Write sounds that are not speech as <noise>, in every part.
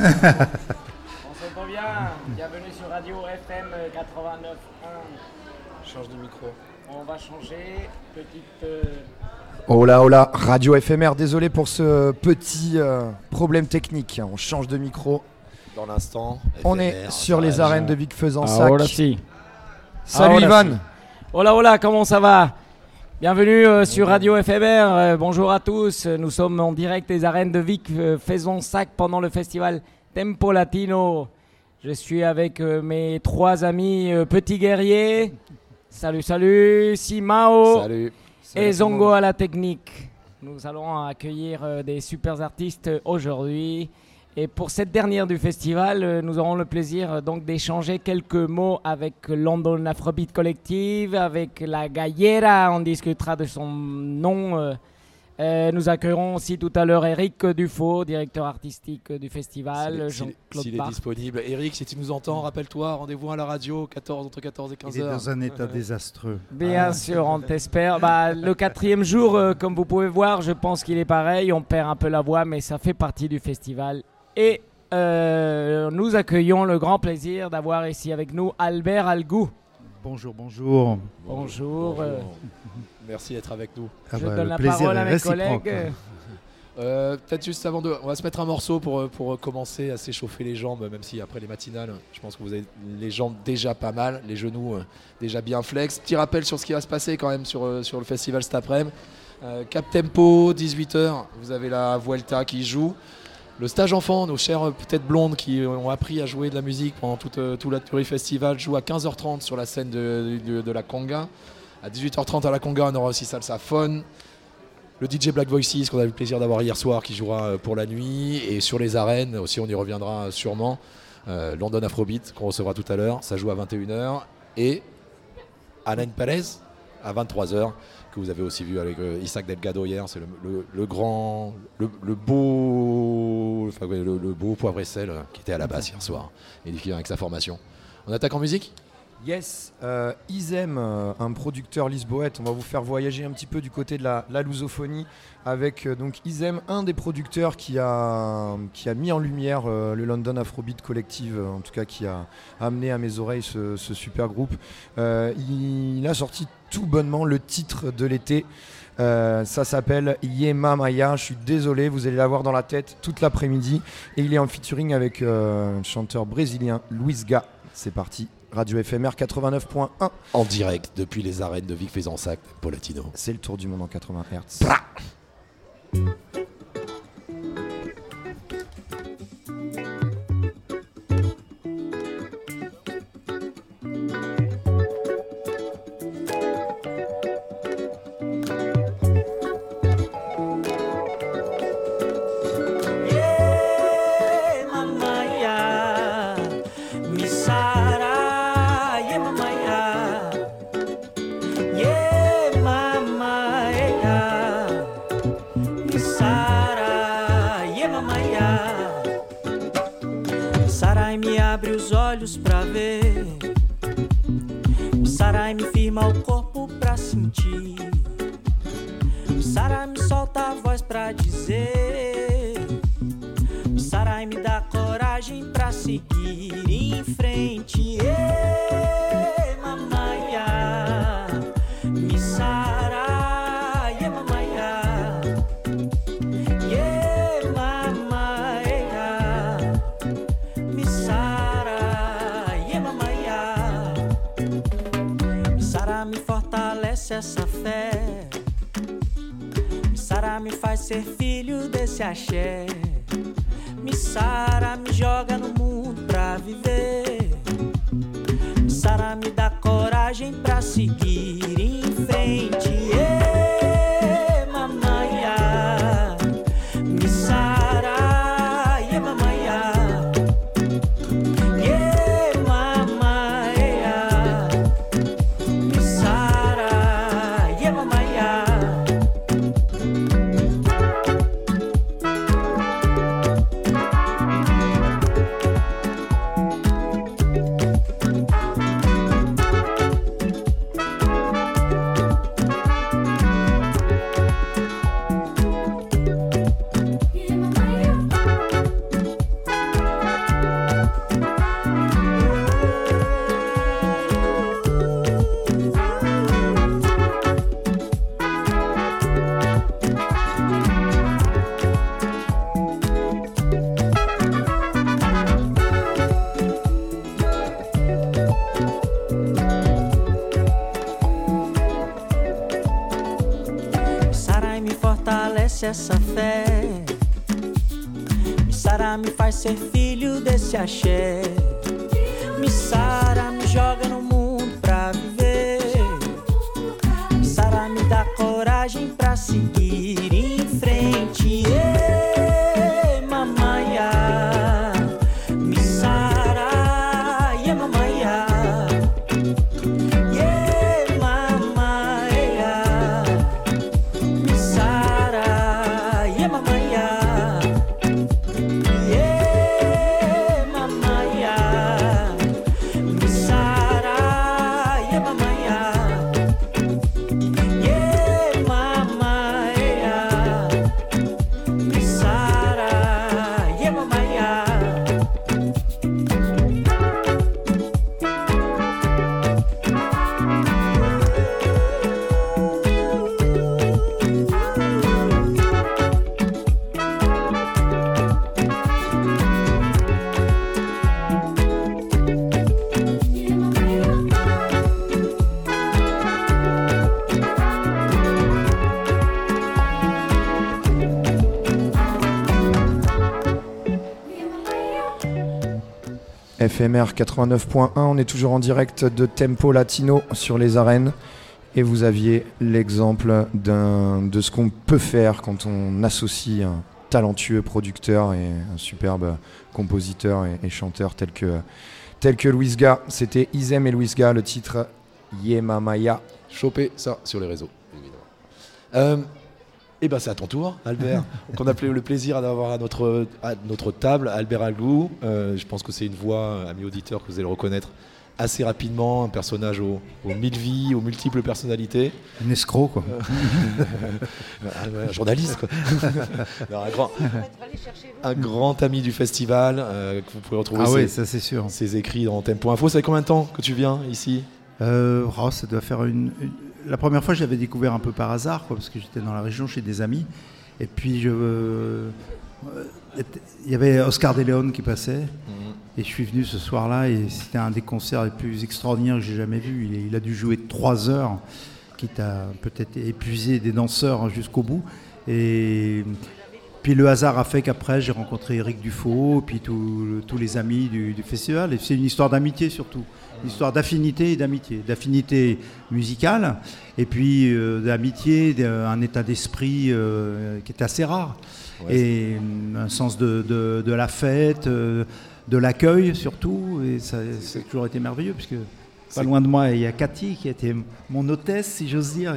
On s'entend bien. Bienvenue sur Radio FM 89.1. Change de micro. On va changer. Petite. euh, Oh là, oh là, radio éphémère, désolé pour ce petit euh, problème technique. On change de micro. Dans l'instant. On est sur les arènes de Vic Fezensac. Ahora si. Salut Ahora Ivan. si. Hola, hola, comment ça va? Bienvenue euh, sur Radio FMR. euh, bonjour à tous. Nous sommes en direct des arènes de Vic euh, Fezensac pendant le festival Tempo Latino. Je suis avec mes trois amis petits guerriers. Salut, salut. Simao. Salut. et Zongo à la technique. Nous allons accueillir des super artistes aujourd'hui. Et pour cette dernière du festival, euh, nous aurons le plaisir euh, donc d'échanger quelques mots avec London Afrobeat Collective, avec la Gallera, on discutera de son nom. euh. Nous accueillerons aussi tout à l'heure Eric Dufaux, directeur artistique du festival, S'il est- s'il est- Jean-Claude S'il est disponible. Eric, si tu nous entends, rappelle-toi, rendez-vous à la radio 14, entre 14 et 15 Il est heures. dans un état <laughs> désastreux. Bien sûr, on t'espère. Bah, le quatrième jour, euh, comme vous pouvez voir, je pense qu'il est pareil. On perd un peu la voix, mais ça fait partie du festival. Et euh, nous accueillons le grand plaisir d'avoir ici avec nous Albert Algou. Bonjour, bonjour. Bonjour. euh, Merci d'être avec nous. Ah je bah, donne la plaisir parole à mes collègues. Euh, Peut-être juste avant de. On va se mettre un morceau pour, pour commencer à s'échauffer les jambes, même si après les matinales, je pense que vous avez les jambes déjà pas mal, les genoux déjà bien flex. Petit rappel sur ce qui va se passer quand même sur, sur le festival cet après-midi. Euh, Cap Tempo, 18h, vous avez la Vuelta qui joue. Le stage enfant, nos chères têtes blondes qui ont appris à jouer de la musique pendant toute, euh, tout la du festival, joue à 15h30 sur la scène de, de- la Conga. À 18h30 à la Conga, on aura aussi Salsa Phone. Le DJ Black Voices qu'on a eu le plaisir d'avoir hier soir qui jouera euh, pour la nuit. Et sur les arènes aussi, on y reviendra euh, sûrement. London Afrobeat qu'on recevra tout à l'heure, ça joue à 21h. Et Alain Perez à 23h que vous avez aussi vu avec euh, Isaac Delgado hier. C'est le, grand, le, beau, enfin, le, beau poivre et sel euh, qui était à la basse hier soir. Édifiant avec sa formation. On attaque en musique Yes, euh, Isem, euh, un producteur lisboète, on va vous faire voyager un petit peu du côté de la, la lusophonie avec euh, donc Isem, un des producteurs qui a, qui a mis en lumière le London Afrobeat Collective, en tout cas qui a amené à mes oreilles ce, super groupe. Il, a sorti tout bonnement le titre de l'été. Euh, ça s'appelle Yema Maya. Je suis désolé, vous allez l'avoir dans la tête toute l'après-midi. Et il est en featuring avec euh, un chanteur brésilien, Luis Ga. C'est parti. Radio FMR 89.1. en direct depuis les arènes de Vic Fezensac, Polatino. C'est le tour du monde en 80 Hz. ye. Sarai me abre os olhos pra ver. Sarai me firma o corpo pra sentir. Sarai me solta a voz pra dizer. Sarai me dá coragem pra seguir em frente. Yeah. Ser filho desse axé. Me sara me joga no mundo pra viver. Me sara me dá coragem pra seguir em frente. Fortalece essa fé. Me sara me faz ser filho desse axé. Me sara me joga no mundo pra viver. Me sara me dá coragem pra seguir em frente. FMR 89.1, on est toujours en direct de Tempo Latino sur les arènes. Et vous aviez l'exemple de ce qu'on peut faire quand on associe un talentueux producteur et un superbe compositeur et, et chanteur tel que, tel que Luis Ga. C'était Isem et Luis Ga, le titre Yemamaya. Choper ça sur les réseaux, évidemment. Euh, et ben c'est à ton tour, Albert, <laughs> qu'on a le plaisir d'avoir à notre, à notre table, Albert Algou. Euh, je pense que c'est une voix, ami auditeur, que vous allez le reconnaître assez rapidement, un personnage aux, aux mille vies, aux multiples personnalités. Un escroc, quoi. <laughs> Ouais, un journaliste, quoi. <laughs> Non, un, grand, un grand ami du festival, euh, que vous pouvez retrouver Ah ses, oui, ça c'est sûr. ses écrits dans Tempo Info. Ça fait combien de temps que tu viens ici? Euh, oh, ça doit faire une, une- La première fois, je l'avais découvert un peu par hasard, quoi, parce que j'étais dans la région chez des amis. Et puis, je, euh, il y avait Oscar De Leon qui passait. Et je suis venu ce soir-là et c'était un des concerts les plus extraordinaires que j'ai jamais vu. Il, il a dû jouer trois heures, quitte à peut-être épuiser des danseurs jusqu'au bout. Et puis le hasard a fait qu'après j'ai rencontré Eric Dufaux, puis tous les amis du, du festival. Et c'est une histoire d'amitié surtout, histoire d'affinité et d'amitié, d'affinité musicale, et puis euh, d'amitié, d'un état d'esprit euh, qui est assez rare, Ouais, et euh, un sens de, de- de la fête, euh, de l'accueil surtout, et ça, ça a toujours été merveilleux puisque. Pas loin de moi, il y a Cathy qui était mon hôtesse, si j'ose dire,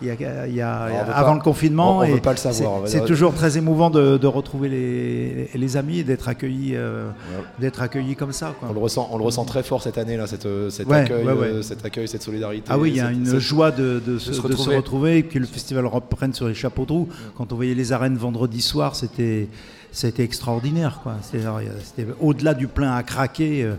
il y a, il y avant pas- le confinement. on- veut pas le savoir, c'est- toujours très émouvant de, de retrouver les, les amis et d'être accueilli, euh, Ouais. d'être accueilli comme ça. quoi. On le ressent, on le ressent très fort cette année là, cet, euh, cet Ouais, accueil, ouais, ouais. euh, cet accueil, cette solidarité. Ah oui, il y a cette- une cette- joie de, de se, se de se retrouver. retrouver et que le festival reprenne sur les chapeaux de roue. Quand on voyait les arènes vendredi soir, c'était c'était extraordinaire. quoi. Euh, C'était au-delà du plein à craquer. euh,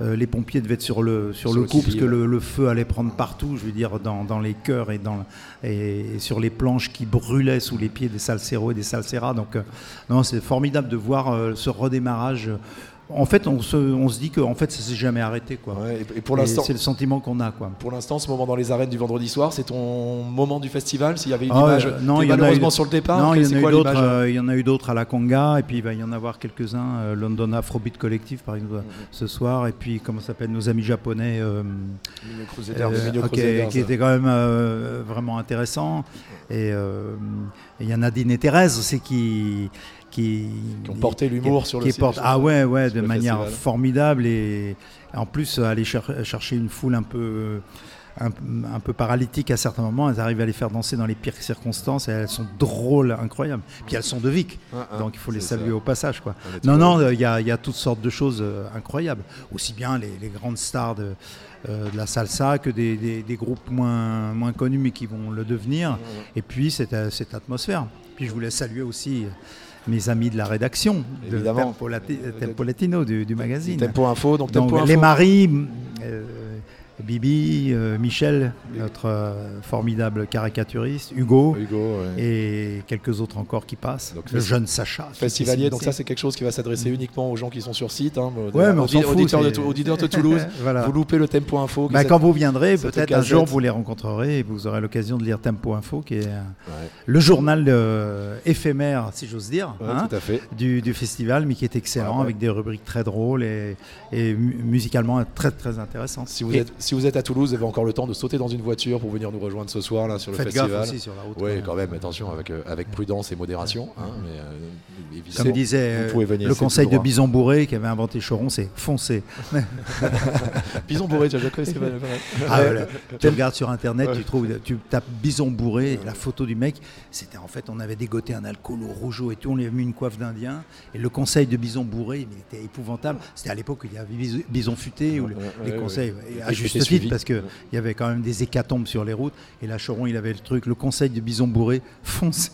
euh, les pompiers devaient être sur le, sur le coup parce que le, le feu allait prendre partout, je veux dire, dans, dans les cœurs et, dans, et, et sur les planches qui brûlaient sous les pieds des salseros et des salseras. Donc, euh, non, c'est formidable de voir euh, ce redémarrage. En fait, on se, on se dit que en fait, ça s'est jamais arrêté. Quoi. Ouais, et, pour l'instant, c'est le sentiment qu'on a. Quoi. pour l'instant, ce moment dans les arènes du vendredi soir, c'est ton moment du festival. S'il y avait une Ah image, euh, non, t'es il y en a malheureusement eu- sur le départ. Non, il y en c'est a eu quoi d'autres. l'image euh, il y en a eu d'autres à la Conga, et puis il va y en avoir quelques-uns. euh, London Afrobeat Collective, par exemple, ce soir, et puis comment ça s'appelle nos amis japonais. euh, Mignon Crusader, Mignon ok, Crusader, qui était quand même vraiment intéressant. Et et il y en a Nadine et Thérèse aussi qui qui, Qui ont porté l'humour sur le sur- ah ouais ouais de manière festival. formidable et en plus aller cher- chercher une foule un peu un, un peu paralytique à certains moments elles arrivent à les faire danser dans les pires circonstances et elles sont drôles incroyables. Puis elles sont de Vic Ah, ah, donc il faut les saluer ça. au passage quoi. Non non il y a, il y a toutes sortes de choses euh, incroyables. Aussi bien les, les grandes stars de, euh, de la salsa que des, des- des groupes moins, moins connus mais qui vont le devenir. Et puis cette, euh, cette atmosphère. Puis je voulais saluer aussi euh, mes amis de la rédaction de Évidemment. Tempo, Lati- Tempo Latino du, du magazine Tempo Info, donc donc, Tempo les Info. maris, euh, Bibi, euh, Michel, notre euh, formidable caricaturiste, Hugo, Hugo, ouais. et quelques autres encore qui passent. Donc, le jeune Sacha. Festivalier, est donc ça c'est quelque chose qui va s'adresser uniquement aux gens qui sont sur site. Hein, Ouais, mais on fout, auditeurs, de, auditeurs Toulouse, <laughs> Voilà. vous loupez le Tempo Info. Bah, quand vous viendrez, peut-être un jour vous les rencontrerez et vous aurez l'occasion de lire Tempo Info, qui est euh, Ouais. le journal euh, éphémère, si j'ose dire, hein, du, du festival, mais qui est excellent, avec des rubriques très drôles et, et mu- musicalement très très intéressant. Si vous, Et êtes, si vous êtes à Toulouse, vous avez encore le temps de sauter dans une voiture pour venir nous rejoindre ce soir là sur le Faites festival. gaffe aussi sur la route. Oui, quand quand même, attention, avec, euh, avec prudence et modération. hein, mais, euh, Comme disait vous pouvez euh, venir, le conseil de. Bison Bourré qui avait inventé Choron, c'est foncer. <laughs> Bison bourré, tu as déjà connu. Ah, voilà. Tu regardes sur internet, tu trouves, tu tapes Bison Bourré, et la photo du mec, c'était en fait, on avait dégoté un alcool au rougeau et tout, on lui avait mis une coiffe d'Indien. Et le conseil de Bison Bourré, il était épouvantable. C'était à l'époque où il y avait Bison- Futé, le- ouais, les conseils, ouais. Juste titre, parce qu'il il y avait quand même des hécatombes sur les routes. Et là, Choron, il avait le truc, le conseil de Bison Bourré, <laughs> foncez.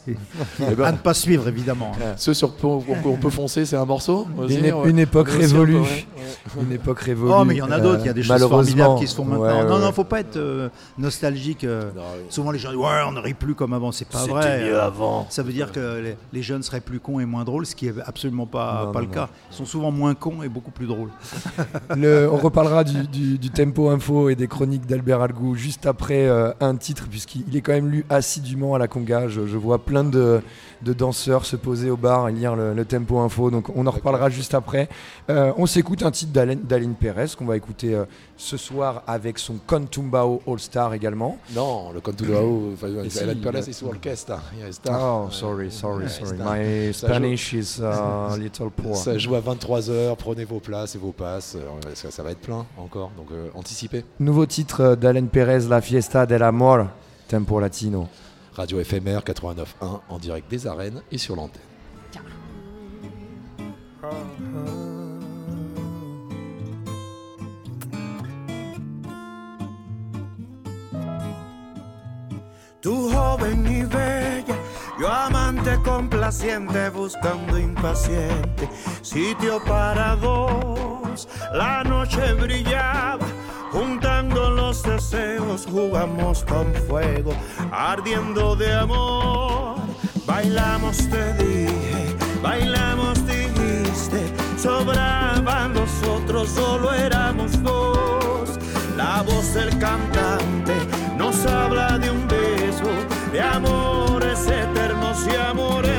Eh ben, à ne pas suivre, évidemment. Ce sur quoi on, peut foncer, c'est un morceau aussi, Une, é- ouais. une époque révolue. ouais. <laughs> Une époque révolue. Oh, mais il y en a d'autres, il y a des choses formidables malheureusement. qui se font maintenant. Ouais, ouais, non, non, faut pas être euh, nostalgique. euh, Non, Souvent les gens disent ouais on ne rit plus comme avant, c'est pas vrai. mieux avant. Ça veut dire que les, les jeunes seraient plus cons et moins drôles, ce qui est absolument pas, Non, pas non, le non. cas. Ils sont souvent moins cons et beaucoup plus drôles. Le- on reparlera du, du- du tempo info et des chroniques d'Albert Algou juste après euh, un titre, puisqu'il est quand même lu assidûment à la conga. Je, je vois plein de, de danseurs se poser au bar et lire le, le tempo info, donc on en reparlera juste après. Euh, on s'écoute un titre d'Alain d'Aline Pérez qu'on va écouter euh, ce soir avec son Contumbao All Star également. Non, le Hao, enfin, si, Alan Perez il- est sous orchestre. Reste Oh, sorry, sorry, sorry. c'est My ça joue- Spanish is uh, a little poor. Ça joue à 23h, prenez vos places et vos passes. Euh, Ça, ça va être plein encore, donc euh, anticipez. Nouveau titre euh, d'Alain Pérez, La Fiesta del Amor, Tempo Latino. Radio FMR 89.1 en direct des arènes et sur l'antenne. Tú joven y bella, yo amante complaciente, buscando impaciente, sitio para dos. La noche brillaba, juntando los deseos, jugamos con fuego, ardiendo de amor. Bailamos, te dije, bailamos, dijiste, sobraban los otros, solo éramos dos. La voz del cantante nos habla de un beso, de amores eternos y amores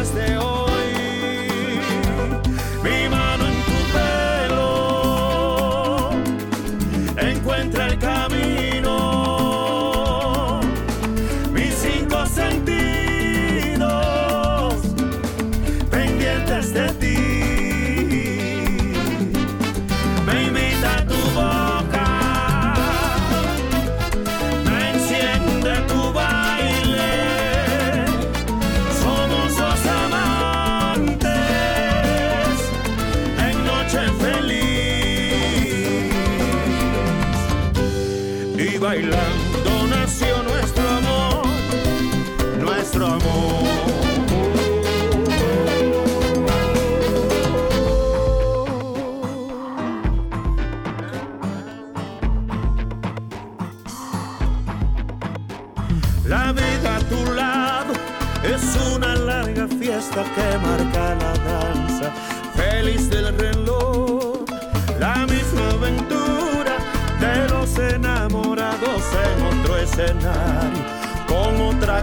Y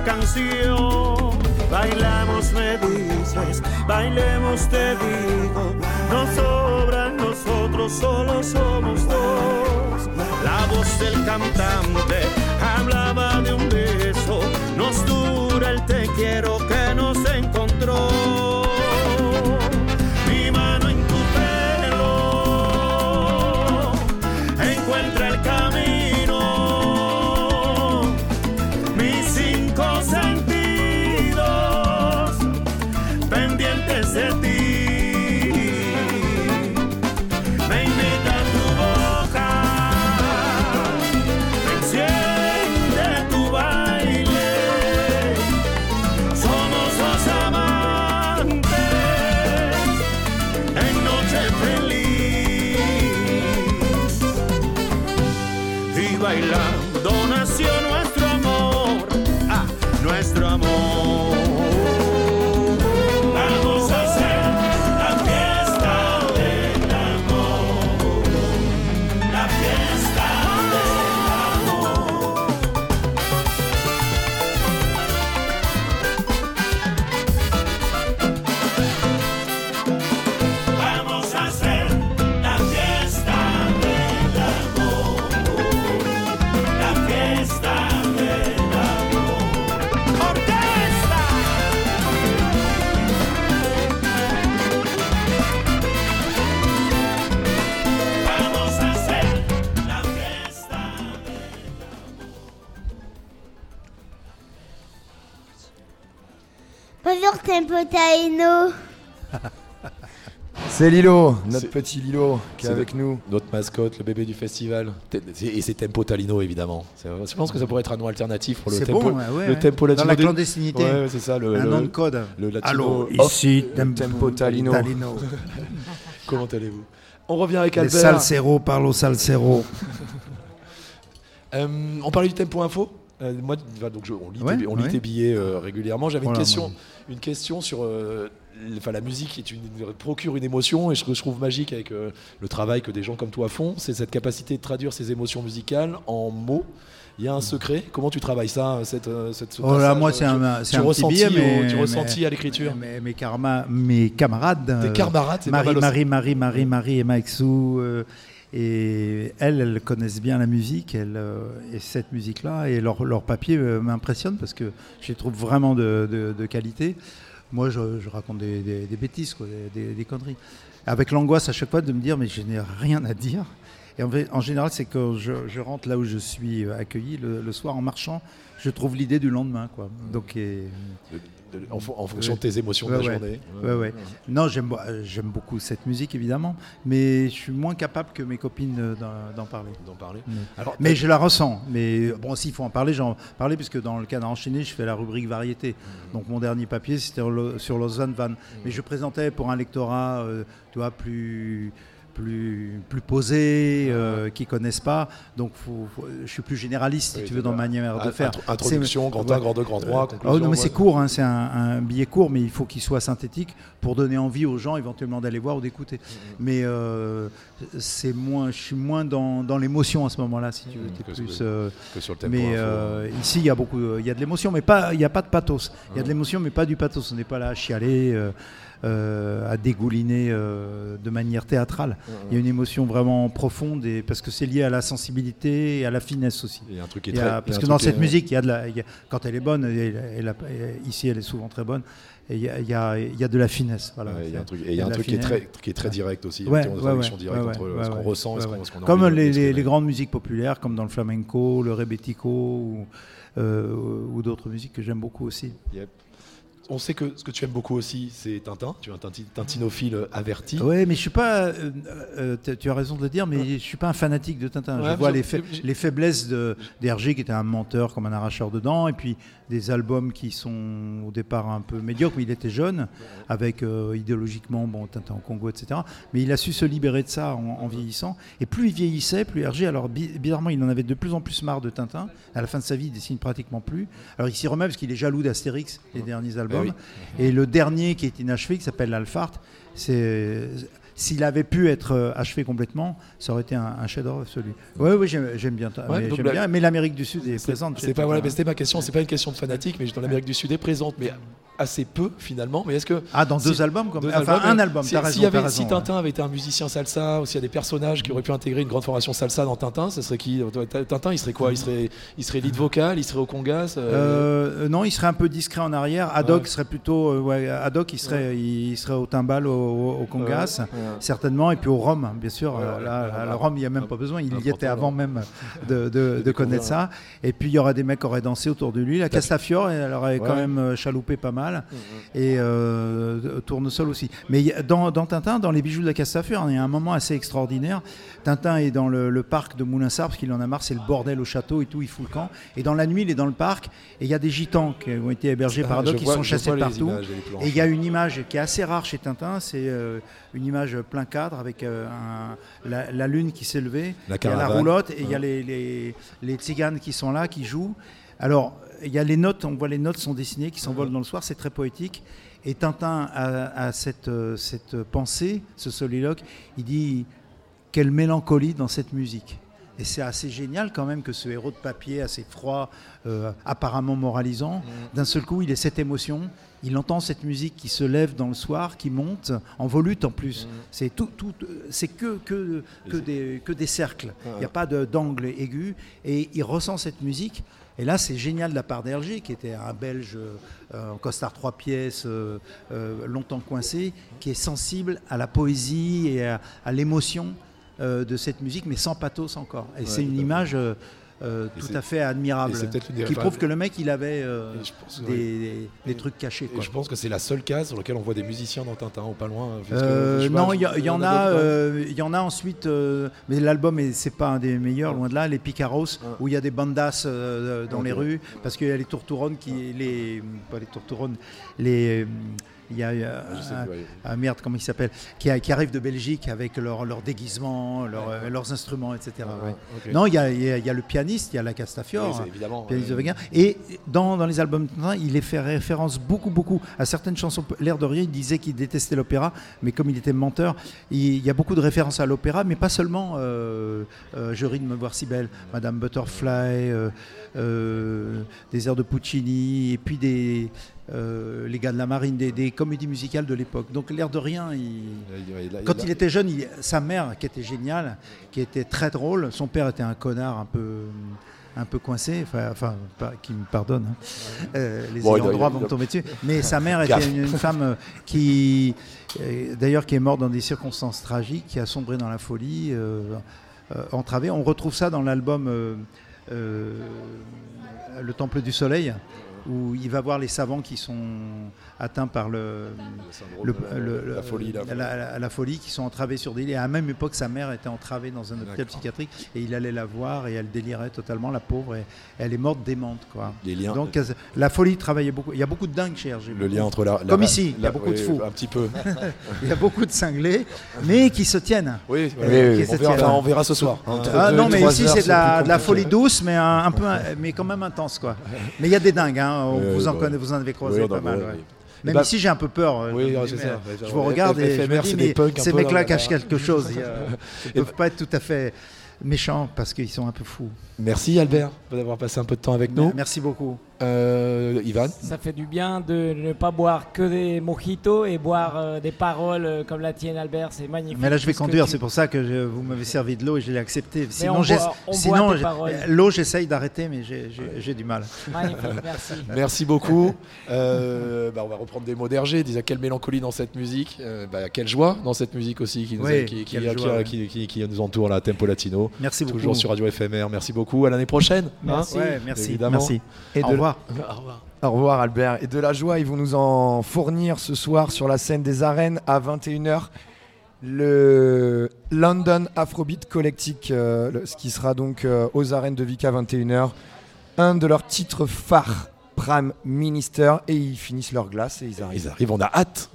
canción. Bailamos, me dices, bailemos, te digo, nos sobran nosotros, solo somos dos. La voz del cantante Taino. <laughs> C'est Lilo, notre petit Lilo qui est avec le- nous. Notre mascotte, le bébé du festival. Et c'est Tempo Talino, évidemment. Je pense que ça pourrait être un nom alternatif pour le tempo, bon, ouais, ouais, le tempo Dans latino. la du- clandestinité. Ouais, c'est ça. Le, Un le- nom de code. Le latino. Allô, ici tempo Talino. Talino. <laughs> Comment allez-vous? On revient avec Les Albert. salseros parlent aux salseros. <laughs> Euh, on parlait du tempo info. Euh, moi, donc je- on lit, Ouais, tes, on lit ouais. tes billets euh, régulièrement. J'avais une question, moi. Une question sur euh, enfin, la musique qui est une, procure une émotion et ce que je trouve magique avec euh, le travail que des gens comme toi font, c'est cette capacité de traduire ces émotions musicales en mots. Il y a un secret. Comment tu travailles ça, cette, euh, cette ce Oh là, moi, c'est un, c'est tu un petit billet, mais tu ressentis à l'écriture. mais- mes, karma- mes camarades. Tes camarades, Marie. Marie, Marie, Marie, Marie et Maxou. Et elles, elles connaissent bien la musique euh, et cette musique-là. Et leur, papier euh, m'impressionne parce que je les trouve vraiment de, qualité. Moi, je, raconte des, bêtises, des, conneries. Avec l'angoisse à chaque fois de me dire, mais je n'ai rien à dire. Et en, général, c'est que je, rentre là où je suis euh, accueilli le, soir en marchant, je trouve l'idée du lendemain. Quoi. Donc, De- en, fo- en fonction de tes émotions de la journée. Non, j'aime euh, beaucoup cette musique évidemment, mais je suis moins capable que mes copines euh, d'en parler. D'en parler. Mais, Alors, mais je la ressens. Mais bon, s'il faut en parler, j'en parler puisque dans le cadre enchaîné, je fais la rubrique variété. Donc mon dernier papier, c'était sur Lausanne Van. Mais je présentais pour un lectorat, euh, tu vois, plus plus plus posé, euh, qui connaissent pas. Donc faut- faut- je suis plus généraliste, si Oui, tu veux, dans ma manière de faire. intro- introduction, grand ouais. un, grand deux, grand trois, Euh, conclusion, oh non, mais c'est court, hein, c'est un, un billet court, mais il faut qu'il soit synthétique pour donner envie aux gens éventuellement d'aller voir ou d'écouter. Mm-hmm. Mais euh, c'est moins, je suis moins dans, dans l'émotion à ce moment-là, si tu veux. Mm, que plus, euh, que sur le tempo mais ici, il y a beaucoup, il y a de l'émotion, mais pas, il n'y a pas de pathos. Il y a de l'émotion, mais pas du pathos. On n'est pas là à chialer. Euh, à dégouliner euh, de manière théâtrale. Il y a une émotion vraiment profonde et parce que c'est lié à la sensibilité et à la finesse aussi. A un truc qui est très- a parce que dans cette est- musique, il y a de la, il y a- quand elle est bonne, elle- elle a- elle- ici elle est souvent très bonne, et il y a, y y de la finesse. Voilà. Ouais, il y a un truc, et Il y a un truc qui est très, qui est très direct aussi. Ouais, une ouais, directe entre ce qu'on ressent et ce qu'on a Comme les, les- d'exprimer. les grandes musiques populaires, comme dans le flamenco, le rebetico ou, euh, ou d'autres musiques que j'aime beaucoup aussi. Yep. On sait que ce que tu aimes beaucoup aussi, c'est Tintin. Tu es un tinti- tintinophile averti. Ouais, mais je suis pas. euh, euh, tu- as raison de le dire, mais je suis pas un fanatique de Tintin. Ouais, je vois les, fa- j'ai- les faiblesses de d'Hergé, qui était un menteur comme un arracheur dedans, et puis des albums qui sont au départ un peu médiocres, mais il était jeune, avec euh, idéologiquement, bon, Tintin au Congo, etc. Mais il a su se libérer de ça en, en vieillissant. Et plus il vieillissait, plus Hergé, alors bi- bizarrement, il en avait de plus en plus marre de Tintin. À la fin de sa vie, il dessine pratiquement plus. Alors il s'y remet parce qu'il est jaloux d'Astérix, les derniers albums. oui. Et le dernier qui est inachevé, qui s'appelle l'Alphart, c'est s'il avait pu être euh, achevé complètement, ça aurait été un, un chef-d'œuvre absolu. Oui, oui, j'aime bien, Ouais, mais, la- l'Amérique du Sud est, présente. C'est pas voilà, c'était ma question. C'est pas une question de fanatique, mais dans l'Amérique du Sud est présente, mais assez peu finalement. Mais est-ce que Ah, dans deux albums, comme- deux enfin, un album, raison, y avait- raison, Si Tintin avait été un musicien salsa, ou s'il y a des personnages qui auraient pu intégrer une grande formation salsa dans Tintin, ce serait qui? Tintin, il serait quoi? Il serait, il serait lead vocal, il serait au congas. euh, Euh, non, il serait un peu discret en arrière. Haddock serait plutôt, euh, ouais, Haddock, il serait, il serait au timbal, au, congas, Ouais, ouais. certainement, et puis au rhum, bien sûr. Ouais, ouais, là, ouais, ouais. le rhum, il n'y a même pas besoin. Il y était avant ouais. même de, de- <laughs> de connaître ça. Et puis il y aurait des mecs qui auraient dansé autour de lui. La Castafiore, elle aurait quand Ouais. même chaloupé pas mal. Et euh, Tournesol aussi. Mais dans, dans Tintin, dans les bijoux de la Castafiore, il y a un moment assez extraordinaire. Tintin est dans le, le parc de Moulinsart parce qu'il en a marre, c'est le bordel au château et tout, il fout le camp. Et dans la nuit, il est dans le parc et il y a des gitans qui ont été hébergés Ah, par je qui sont chassés partout. images et il y a une image qui est assez rare chez Tintin, c'est euh, une image plein cadre avec euh, un- la, la lune qui s'est levée, La il y a la caravane. roulotte et il y a les, les tziganes qui sont là, qui jouent. Alors, il y a les notes, on voit les notes sont dessinées, qui s'envolent dans le soir, c'est très poétique. Et Tintin a, a cette, euh, cette pensée, ce soliloque, il dit quelle mélancolie dans cette musique. Et c'est assez génial quand même que ce héros de papier assez froid, euh, apparemment moralisant, d'un seul coup il ait cette émotion, il entend cette musique qui se lève dans le soir, qui monte, en volute en plus. C'est tout, tout, c'est que, que, que, des, que des cercles, il n'y a pas d'angle aigu, et il ressent cette musique. Et là, c'est génial de la part d'Hergé, qui était un Belge euh, en costard trois pièces, euh, euh, longtemps coincé, qui est sensible à la poésie et à, à l'émotion de cette musique, mais sans pathos encore. Et Ouais, c'est une image euh, tout à fait admirable, qui prouve que le mec, il avait euh, pense des, oui. des- des trucs cachés. Et je pense que c'est la seule case sur laquelle on voit des musiciens dans Tintin, ou pas loin. que, Euh, non, il y, en a, il y en a ensuite, mais l'album est- c'est pas un des meilleurs, loin de là. Les Picaros, où il y a des bandas dans les rues, parce qu'il y a les tourtouronnes qui, les, pas les tourtouronnes, les, il y a, un- ah, merde, comment il s'appelle, qui, qui arrivent de Belgique avec leurs leur déguisements, leur, euh, leurs instruments, etc. ouais. Non, il y a, il y a- il y a le pianiste, il y a la Castafiore, Oui, évidemment, pianiste de. Et dans, dans les albums de Tintin, il est fait référence beaucoup, beaucoup à certaines chansons. L'air de rien, il disait qu'il détestait l'opéra, mais comme il était menteur, il, y a beaucoup de références à l'opéra, mais pas seulement euh, euh, Je ris de me voir si belle, Madame Butterfly, euh, des airs de Puccini, et puis des, euh, les gars de la marine, des, des comédies musicales de l'époque. Donc l'air de rien, il, Il- il- quand il- était jeune, sa mère, qui était géniale, qui était très drôle, son père était un connard un peu, un peu coincé, enfin, qui me pardonne, hein. Euh, les Bon, ayants droit vont me tomber dessus. <laughs> Mais sa mère était une, une femme euh, qui, d'ailleurs, qui est morte dans des circonstances tragiques, qui a sombré dans la folie, euh, entravée. On retrouve ça dans l'album Le Temple du Soleil. Où il va voir les savants qui sont atteints par le, syndrome le- de- le- le- la folie, la- la, la- la folie, qui sont entravés sur des lits. Et à la même époque, sa mère était entravée dans un hôpital psychiatrique et il allait la voir et elle délirait totalement, la pauvre, et elle est morte démente. Quoi. Les liens. Donc la folie travaillait beaucoup. Il y a beaucoup de dingues chez Hergé. Le lien entre la. Comme ici, il y a beaucoup de fous. Un petit peu. <laughs> il y a beaucoup de cinglés, mais qui se tiennent. Oui, Euh, oui, oui, qui on se verra- tiennent. enfin, on verra ce soir. Ah deux non, mais ici c'est de la, de folie douce, mais un, un peu, mais quand même intense, quoi. Mais il y a des dingues, hein. Oui, vous, en bah, connaissez, vous en avez croisé oui, pas mal. ouais. oui. Même Bah- ici, j'ai un peu peur. euh, Oui, je c'est ça. Vous regarde et je me dis, mais ces mecs-là là, cachent quelque chose. <laughs> Ils, Et peuvent pas être tout à fait méchants parce qu'ils sont un peu fous. Merci Albert d'avoir passé un peu de temps avec nous. Merci beaucoup. Euh, Ivan Ça fait du bien de ne pas boire que des mojitos et boire euh, des paroles euh, comme la tienne, Albert. C'est magnifique. Mais là, je vais conduire, tu- c'est pour ça que je- vous m'avez servi de l'eau et je l'ai accepté. on Sinon, sinon, l'eau, j'essaye d'arrêter, mais j'ai- j'ai j'ai du mal. Magnifique, <laughs> merci. Merci beaucoup. Euh, bah, on va reprendre des mots d'Hergé. Disait quelle mélancolie dans cette musique, euh, bah, quelle joie dans cette musique aussi qui nous, Oui, qui, qui- quelle qui- joie, qui- qui- qui nous entoure là, Tempo Latino. Merci beaucoup. Toujours sur Radio FMR. Merci beaucoup. À l'année prochaine. hein. Ouais, merci. Évidemment. merci. Et Au de- revoir. revoir. Au revoir. Au revoir Albert. Et de la joie, ils vont nous en fournir ce soir sur la scène des arènes à 21h. Le London Afrobeat Collective, euh, ce qui sera donc euh, aux arènes de Vika 21h. Un de leurs titres phares, Prime Minister. Et ils finissent leur glace et ils arrivent. Ils arrivent, on a hâte.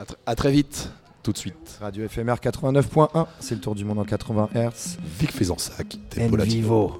à, tr- à très vite, tout de suite. Radio FMR 89.1, c'est le tour du monde en 80 Hz. Vic Faisansac, Latino. vivo.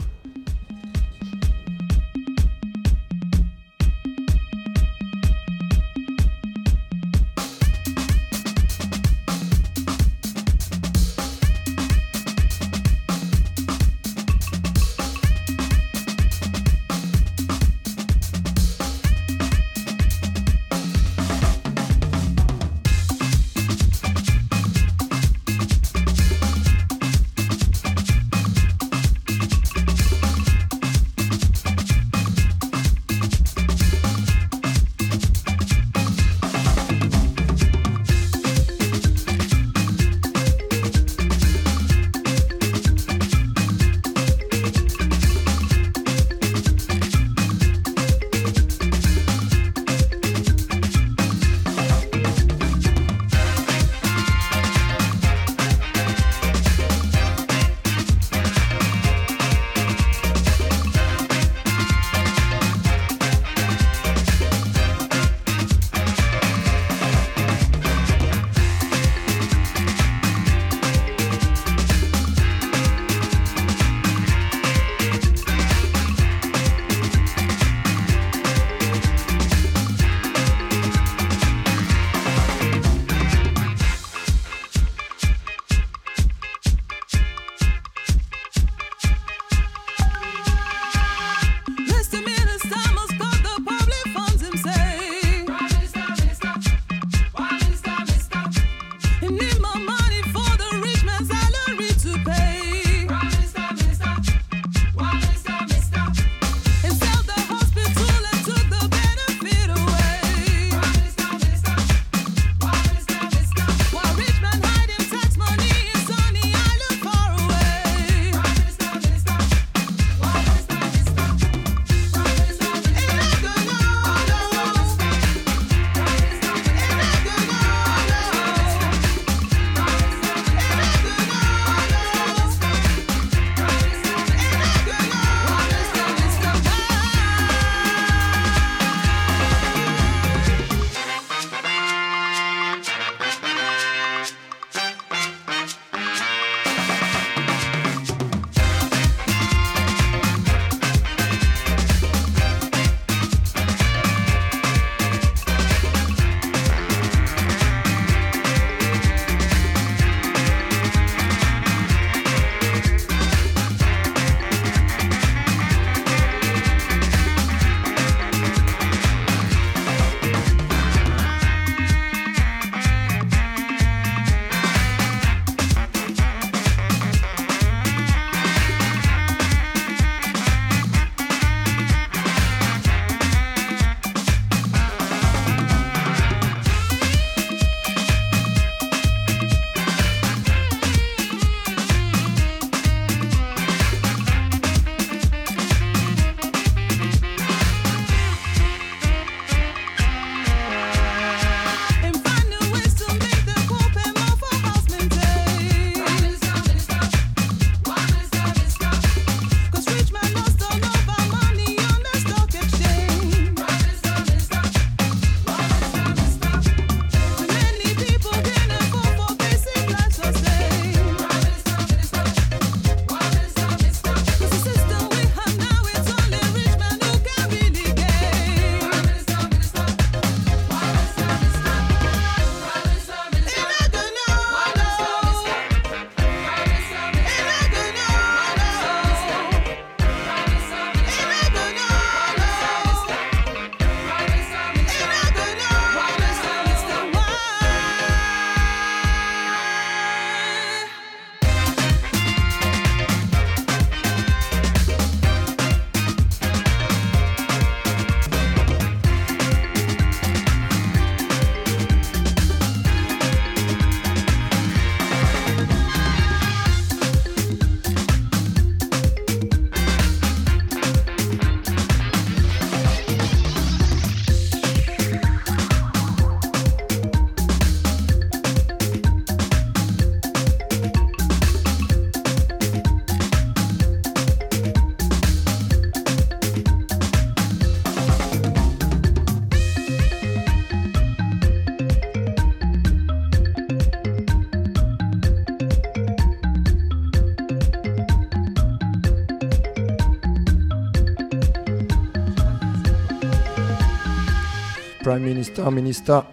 Prime Minister,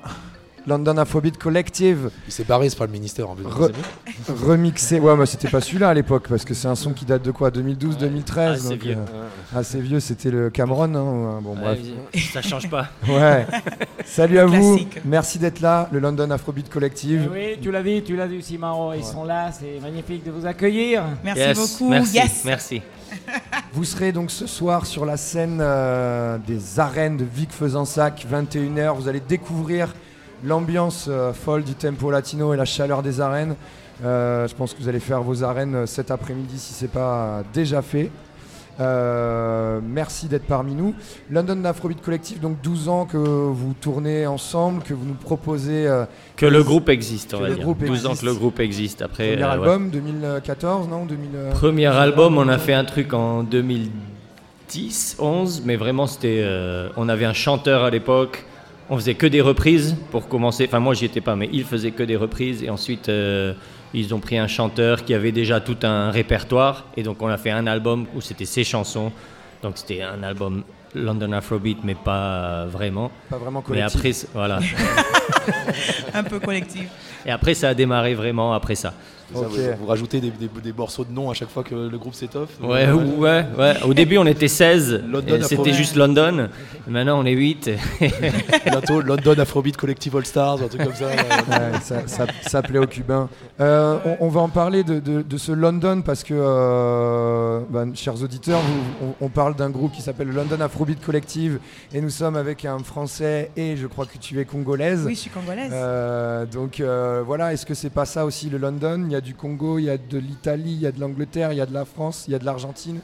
Minister. London Afrobeat Collective. Il s'est barré, c'est pas le ministère en plus. Re- remixé. Ouais, mais c'était pas celui-là à l'époque parce que c'est un son qui date de quoi 2012, 2013. assez donc, vieux. euh, assez vieux, c'était le Cameron. hein, Bon, bref. Ça change pas. <laughs> Ouais. Salut à vous. Merci d'être là, le London Afrobeat Collective. Oui, tu l'as dit, tu l'as dit aussi, Maro. Ils sont là, c'est magnifique de vous accueillir. Merci Yes, beaucoup. Merci, Yes. merci. <laughs> Vous serez donc ce soir sur la scène euh, des arènes de Vic Fezensac, 21h. Vous allez découvrir l'ambiance euh, folle du tempo latino et la chaleur des arènes. Euh, je pense que vous allez faire vos arènes euh, cet après-midi si c'est pas déjà fait. Euh, merci d'être parmi nous. London Afrobeat Collective, donc 12 ans que vous tournez ensemble, que vous nous proposez. euh, Que le groupe existe, on va dire. groupe 12 ans que le groupe existe. Après, Premier euh, ouais. album 2014, non 2000, euh, Premier album, on a fait un truc en 2010, 11, mais vraiment c'était, on avait un chanteur à l'époque. On faisait que des reprises pour commencer. Enfin moi j'y étais pas, mais ils faisaient que des reprises et ensuite euh, ils ont pris un chanteur qui avait déjà tout un répertoire et donc on a fait un album où c'était ses chansons. Donc c'était un album London Afrobeat, mais pas vraiment. Pas vraiment Mais collectif. après, c'est- voilà. <laughs> Un peu collectif. Et après ça a démarré vraiment après ça. Ça, vous, vous rajoutez des, des- des morceaux de nom à chaque fois que le groupe s'étoffe Ouais, ouais, ouais. Au début, on était 16. London et C'était Afrobeat. juste London. Maintenant, on est 8. <laughs> Bientôt London Afrobeat Collective All Stars, un truc comme ça. Ouais, ça, ça- ça plaît aux Cubains. Euh, on, on va en parler de, de- de ce London parce que, euh, ben, chers auditeurs, vous- on, on parle d'un groupe qui s'appelle le London Afrobeat Collective et nous sommes avec un Français et je crois que tu es congolaise. Oui, je suis congolaise. Euh, donc euh, voilà, est-ce que c'est pas ça aussi le London? Il y a du Congo, il y a de l'Italie, il y a de l'Angleterre, il y a de la France, il y a de l'Argentine.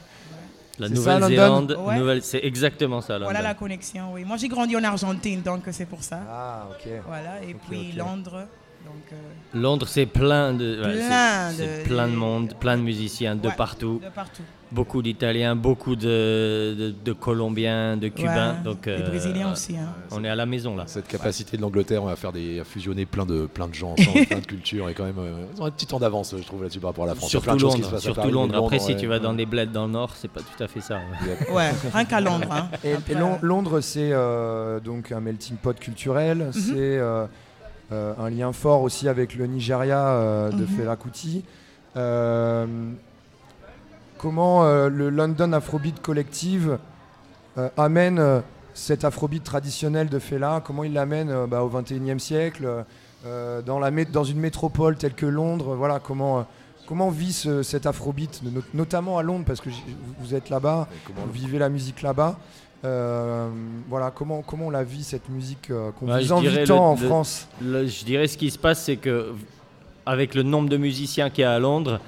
La Nouvelle-Zélande, London Ouais. Nouvelle- c'est exactement ça. London. Voilà la connexion, oui. Moi, j'ai grandi en Argentine, donc c'est pour ça. Ah, ok. Voilà, et puis. Londres. Donc, euh, Londres, c'est plein de, Plein de- plein de monde, plein de musiciens de Ouais, partout. de partout. Beaucoup d'Italiens, beaucoup de, de- de Colombiens, de Cubains. Ouais, donc, des Brésiliens aussi, hein. On est à la maison là. Cette capacité de l'Angleterre à faire des à fusionner plein de plein de gens ensemble, <laughs> plein de cultures et quand même euh, ils ont un petit temps d'avance je trouve là-dessus par rapport à la France. Il y a Surtout plein de choses qui Londres. se Surtout Paris, Londres. Après, si tu vas dans des bleds dans le nord, c'est pas tout à fait ça. ouais. <laughs> Ouais, rien qu'à Londres. hein. Et, Lon- Londres, c'est euh, donc un melting pot culturel. Mhm. C'est euh, euh, un lien fort aussi avec le Nigeria euh, de Mhm. Fela Kuti. Euh, comment euh, le London Afrobeat Collective euh, amène euh, cet Afrobeat traditionnel de Fela? Comment il l'amène euh, bah, au 21e siècle euh, dans, la mé- dans une métropole telle que Londres? Voilà comment. euh, Comment vit ce- cet afrobeat, no- notamment à Londres, parce que vous êtes là-bas, vous vivez la musique là-bas. Euh, voilà, comment, comment on la vit cette musique euh, qu'on vous envie tant le- en le- France le- je dirais ce qui se passe, c'est que avec le nombre de musiciens qu'il y a à Londres,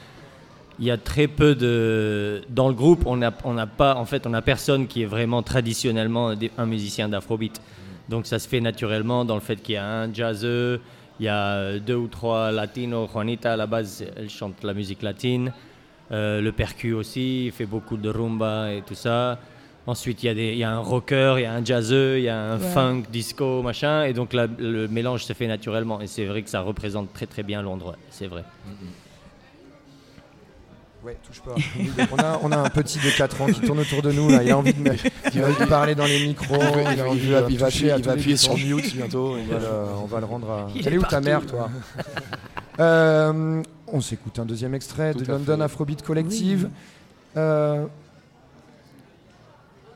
il y a très peu de dans le groupe. On n'a on pas, en fait, on a personne qui est vraiment traditionnellement un musicien d'afrobeat. Donc ça se fait naturellement dans le fait qu'il y a un jazzeux, il y a deux ou trois latinos. Juanita à la base, elle chante la musique latine. Euh, le percu aussi, il fait beaucoup de rumba et tout ça. Ensuite, il y, a y un rocker, il y a un jazzeux, il y a un Ouais. funk, disco, machin. Et donc la- le mélange se fait naturellement. Et c'est vrai que ça représente très très bien Londres, c'est vrai. Ouais, touche pas. on, a, on a un petit de 4 ans qui tourne autour de nous, là. il a envie de, me- il a envie de parler dans les micros, Il a envie il va- de il va toucher va appuyer sur mute bientôt. On va le, on va le rendre à... Il Elle est où ta mère, toi Euh, On s'écoute un deuxième extrait Tout de London fait. Afrobeat Collective. Euh,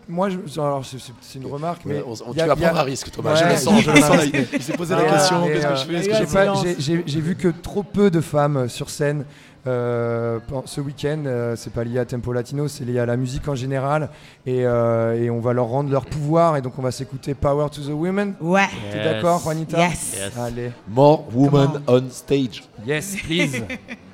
moi, je, alors c'est une remarque, mais Ouais, on- on- il y a- tu vas il y a- prendre un risque, Thomas. Ouais, Je le sens, je le sens, il- s'est posé la question, qu'est-ce que euh, je fais, est-ce que j'ai vu que trop peu de femmes sur scène euh, ce week-end. euh, c'est pas lié à Tempo Latino, c'est lié à la musique en général. Et, euh, et on va leur rendre leur pouvoir. Et donc on va s'écouter Power to the Women. Ouais. T'es Yes. d'accord, Juanita Yes. Yes. Allez. More woman Come on stage. Yes, please. <laughs>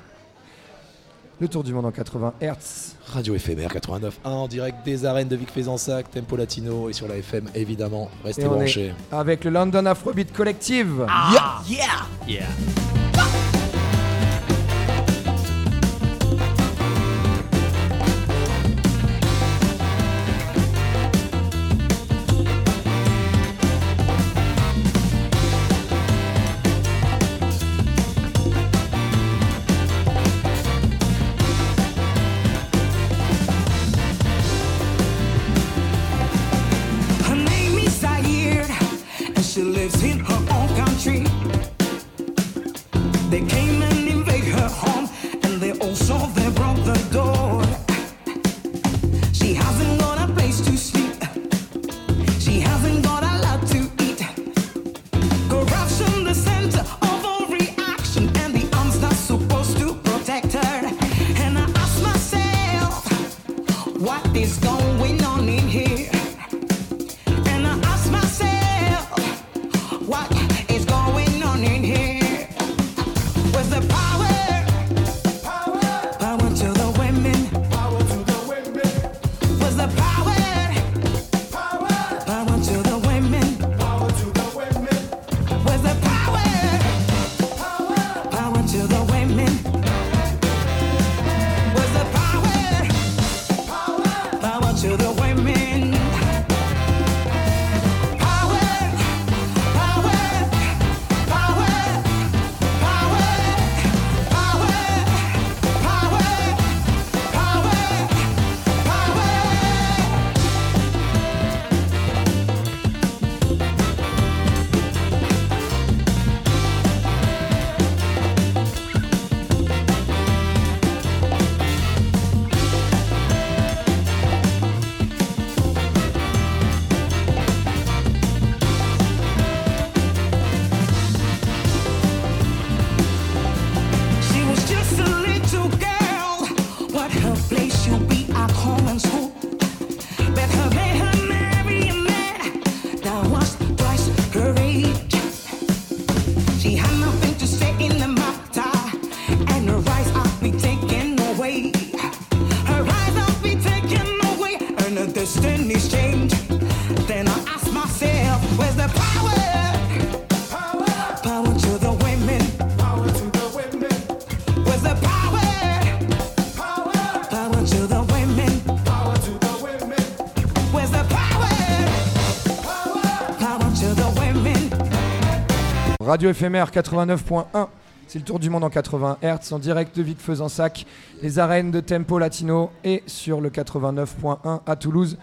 Le tour du monde en 80 Hertz. Radio éphémère 89.1 en direct des arènes de Vic Fezensac, Tempo Latino et sur la FM évidemment. Restez Et on branchés. est avec le London Afrobeat Collective. Ah, yeah. Yeah. Her Radio éphémère 89.1. C'est le tour du monde en 80 Hz en direct de Vic Fezensac, les arènes de Tempo Latino et sur le 89.1 à Toulouse.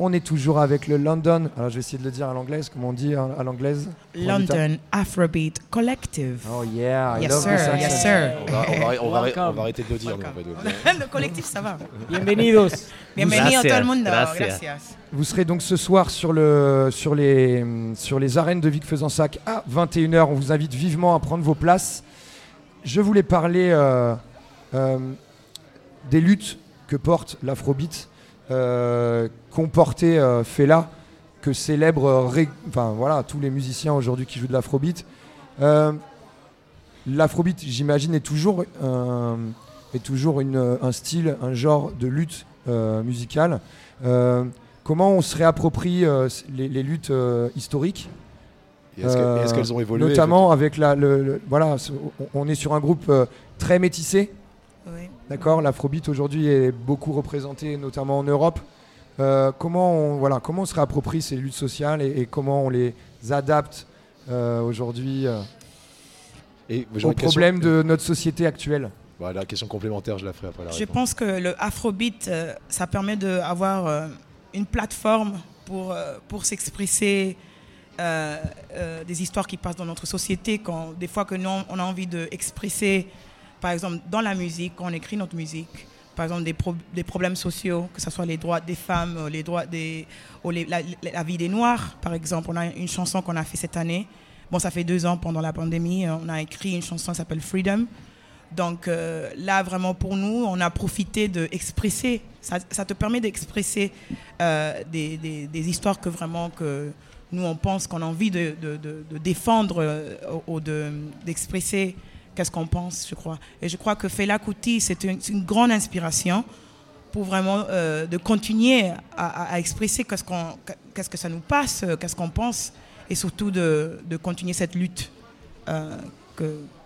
On est toujours avec le London. Alors je vais essayer de le dire à l'anglaise, comment on dit à à l'anglaise London Afrobeat Collective. Oh yeah, I yes love sir, this yes sir. On va, on va- on va- Welcome. on va arrêter de le dire. <laughs> le collectif, ça va. Bienvenidos. Bienvenido a todo el mundo. Gracias. Gracias. Vous serez donc ce soir sur, le, sur, les, sur les arènes de Vic Fezensac à 21h. On vous invite vivement à prendre vos places. Je voulais parler euh, euh, des luttes que porte l'afrobeat, euh, porté euh, Fela, que célèbrent euh, enfin, voilà, tous les musiciens aujourd'hui qui jouent de l'afrobeat. L'afrobeat, j'imagine, est toujours, un, est toujours une- un style, un genre de lutte musicale. Comment on se réapproprie euh, les, les luttes euh, historiques? Est-ce que- est-ce qu'elles ont évolué Notamment avec la. le- le- voilà, on- on est sur un groupe euh, très métissé. D'accord L'afrobeat aujourd'hui est beaucoup représenté, notamment en Europe. Euh, comment, on, voilà, comment on se réapproprie ces luttes sociales et, et comment on les adapte euh, aujourd'hui euh, aux problèmes de notre société actuelle? Bah, la question complémentaire, je la ferai après la Je réponse. pense que le Afrobeat, euh, ça permet d'avoir euh, une plateforme pour, euh, pour s'exprimer euh, euh, des histoires qui passent dans notre société. Quand, des fois que nous, on a envie d'exprimer, par exemple, dans la musique, quand on écrit notre musique, par exemple, des, pro- des problèmes sociaux, que ce soit les droits des femmes, euh, les droits des, la, vie des Noirs, par exemple. On a une chanson qu'on a fait cette année. Bon, ça fait deux ans pendant la pandémie. euh, On a écrit une chanson qui s'appelle Freedom. Donc euh, là, vraiment, pour nous, on a profité d'expresser. Ça, ça te permet d'expresser euh, des, histoires que vraiment que nous, on pense qu'on a envie de, défendre ou ou de- d'expresser qu'est-ce qu'on pense, je crois. Et je crois que Fela Kuti, c'est une, c'est une grande inspiration pour vraiment euh, de continuer à, à- à expresser qu'est-ce, qu'on, qu'est-ce que ça nous passe, qu'est-ce qu'on pense, et surtout de, de continuer cette lutte euh, que,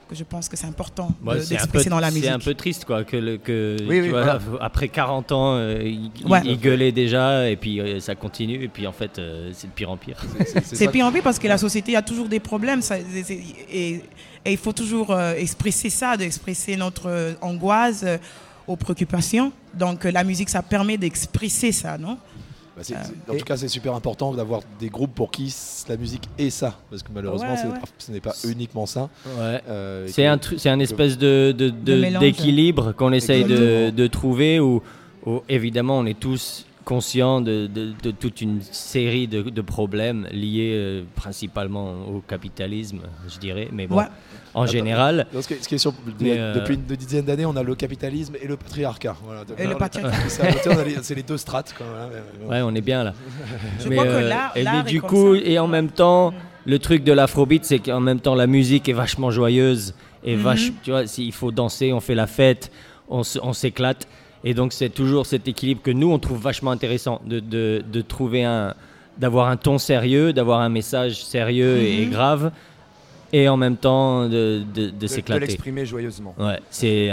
que je pense que c'est important Moi, de- c'est un peu, d'expresser dans la musique. c'est un peu triste quoi que, le, que Oui, tu oui, vois, voilà. après 40 ans euh, il, Ouais. il gueulait déjà et puis euh, ça continue et puis en fait euh, c'est de pire en pire. C'est pire en pire parce que la société a toujours des problèmes ça- c'est- c'est- et, et il faut toujours euh, expresser ça, d'exprimer notre euh, angoisse, euh, aux préoccupations. Donc euh, la musique, ça permet d'exprimer ça, non? Bah, Euh, en tout cas, c'est super important d'avoir des groupes pour qui la musique est ça, parce que malheureusement, Ouais, c'est- ouais. ce n'est pas uniquement ça. Ouais. Euh, C'est un, tru- c'est un espèce de, de- de- mélange. d'équilibre qu'on essaye de, de trouver où, où, évidemment on est tous conscients de, de- de toute une série de, de problèmes liés euh, principalement au capitalisme, je dirais, mais bon, Ouais. en Attends, général. non, ce qui est- ce qui est sûr, Mais, euh, depuis une dizaine d'années, on a le capitalisme et le patriarcat. Voilà. Et le patriarcat. C'est les- deux strates. Quand même. hein, Ouais, on est bien là. Je crois que l'art- et mais du coup, ça. et en même temps, le truc de l'afrobeat, c'est qu'en même temps, la musique est vachement joyeuse et Mhm. vache, tu vois, s'il faut danser, on fait la fête, on s'éclate. Et donc, c'est toujours cet équilibre que nous, on trouve vachement intéressant de, de, de trouver un, d'avoir un ton sérieux, d'avoir un message sérieux et Mhm. grave, et en même temps de, de, de De- de s'éclater. l'exprimer joyeusement. Ouais, c'est,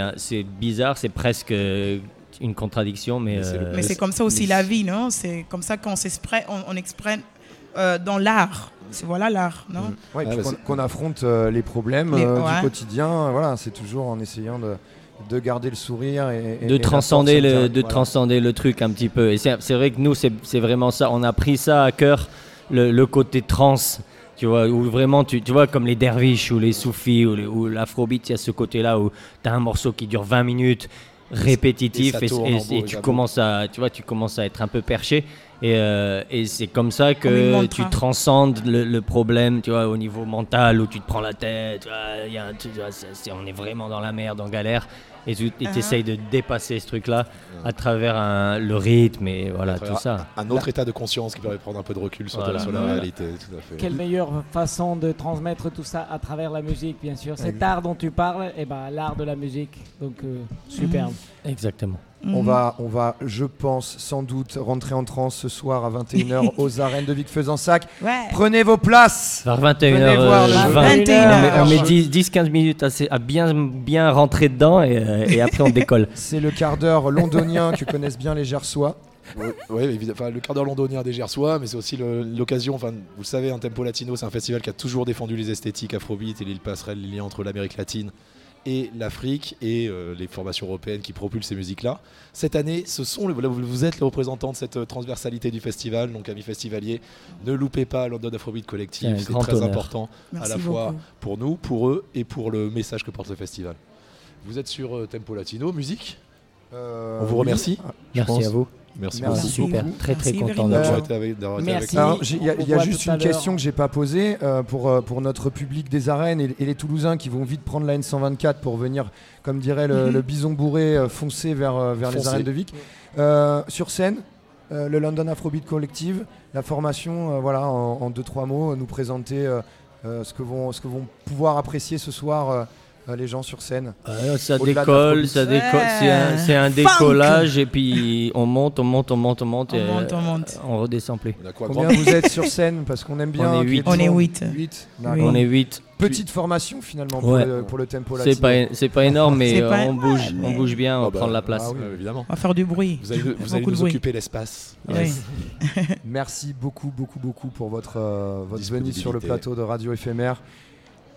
bizarre, c'est presque euh, une contradiction, mais. Mais c'est euh, Mais c'est comme ça aussi la vie, non? C'est comme ça qu'on s'exprime, on, on exprime euh, dans l'art. C'est voilà l'art, non? Ouais, Ah, bah, qu'on, affronte euh, les problèmes Les- euh, ouais. du quotidien. Voilà, c'est toujours en essayant de, de garder le sourire et, et- de et transcender le de Voilà. transcender le truc un petit peu. Et c'est c'est vrai que nous c'est c'est vraiment ça. On a pris ça à cœur le, le côté trans tu vois où vraiment tu, tu vois comme les derviches ou les soufis ou, l'afrobeat il y a ce côté là où tu as un morceau qui dure 20 minutes répétitif Et tu commences à tu vois tu commences à être un peu perché. Et, euh, et c'est comme ça que tu transcendes le, le problème tu vois au niveau mental où tu te prends la tête tu vois, y a un- tu vois, c'est- c'est- on est vraiment dans la merde en galère et tu Uh-huh. essayes de dépasser ce truc là à travers un- le rythme et voilà tout ça Un autre état de conscience qui permet de prendre un peu de recul sur, Voilà. sur la Voilà. réalité. Tout à fait. Quelle meilleure façon de transmettre tout ça à travers la musique, bien sûr. Cet art dont tu parles, et ben, l'art de la musique. Donc, euh, superbe. exactement On Mhm. va, on va, je pense, sans doute rentrer en transe ce soir à 21h <laughs> aux arènes de Vic-Fezensac. Ouais. Prenez vos places vers 21h Venez voir le euh, jeu. 20, 21h. on met 10-15 minutes à bien, bien rentrer dedans et, euh, et après on décolle <laughs> C'est le quart d'heure londonien que connaissent bien les Gersois. Oui, ouais, évidemment. Enfin, le quart d'heure londonien des Gersois, mais c'est aussi l'occasion. Enfin, vous le savez, un Tempo Latino, c'est un festival qui a toujours défendu les esthétiques afrobeat et les passerelles, les liens entre l'Amérique latine et l'Afrique et euh, les formations européennes qui propulsent ces musiques-là. Cette année, ce sont le- vous êtes les représentants de cette euh, transversalité du festival, donc amis festivaliers, ne loupez pas London Afrobeat Collective, c'est très honneur. important Merci à la fois pour nous, pour eux et pour le message que porte le festival. Vous êtes sur euh, Tempo Latino, musique? Euh, On vous remercie. merci pense. à vous Merci, Merci. beaucoup super très très Merci, content very d'avoir été avec, Merci. avec il y a, y juste une question que j'ai pas posée euh, pour, euh, pour notre public des arènes et, et les Toulousains qui vont vite prendre la N124 pour venir, comme dirait le, le bison bourré, euh, foncer vers, vers les arènes de Vic. Euh, sur scène, euh, le London Afrobeat Collective, la formation, euh, voilà, en, en deux trois mots, nous présenter euh, euh, ce que vont ce que vont pouvoir apprécier ce soir euh, euh, les gens sur scène. Ouais, ça décolle, ça décolle. C'est un, c'est décollage et puis on monte, on monte, on monte, on monte On et monte, on euh, monte. on redescend plus. On a quoi Combien vous êtes sur scène Parce qu'on aime bien. On est qu'il y ait huit. du On est Oui. On est 8. Petite formation finalement pour, Ouais. le, pour le tempo C'est latino. pas, c'est pas énorme, mais C'est euh, pas- on bouge, on bouge bien, on Ah va bah, prendre la place. ah oui. Évidemment. On va faire du bruit. Vous allez, vous allez nous occuper l'espace. Oui. <laughs> Merci beaucoup, beaucoup, beaucoup pour votre, euh, votre venue sur le plateau de Radio Éphémère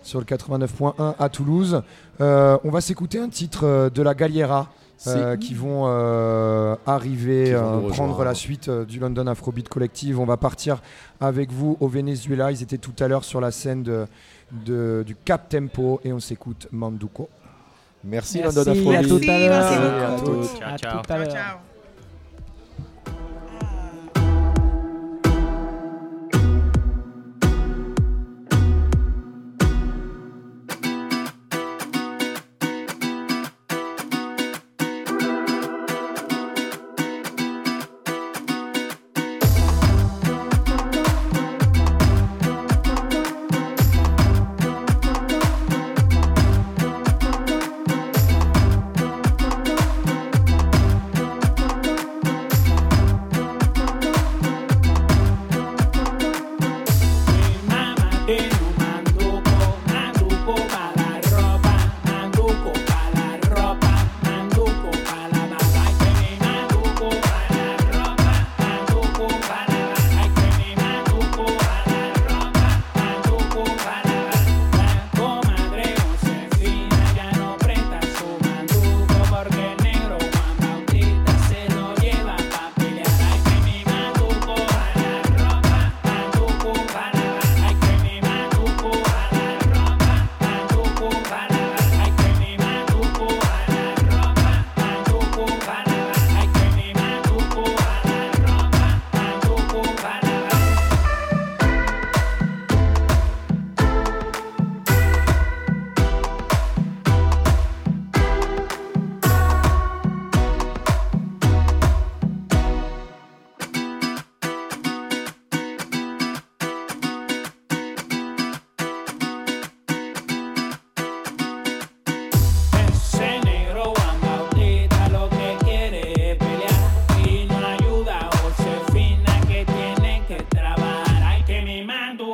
sur le 89.1 à Toulouse. Euh, on va s'écouter un titre euh, de la Galliera euh, qui vont euh, arriver, Qui vont euh, nous prendre la suite euh, du London Afrobeat Collective. On va partir avec vous au Venezuela. Ils étaient tout à l'heure sur la scène de, de- du Cap Tempo et on s'écoute Manduco. Merci, Merci, London à Afrobeat. tout à l'heure. Merci. À tout à l'heure.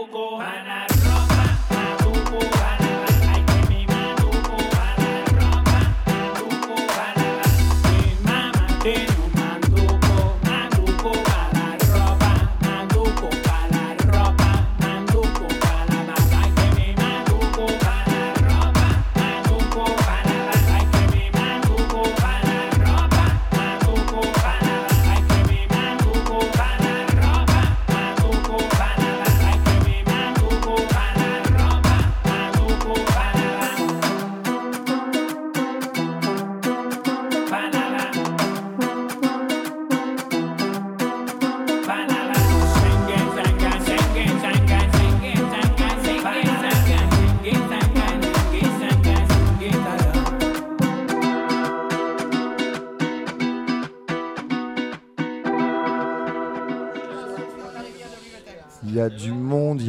Gohanari.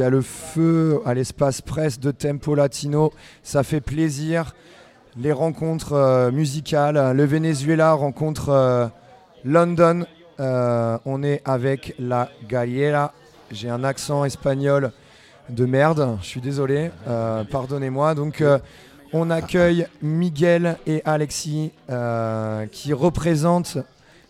Y a le feu à l'espace presse de Tempo Latino. Ça fait plaisir. Les rencontres euh, musicales. Le Venezuela rencontre euh, London. Euh, on est avec la Galera. J'ai un accent espagnol de merde. Je suis désolé. Pardonnez-moi. Donc. on accueille Miguel et Alexis qui représentent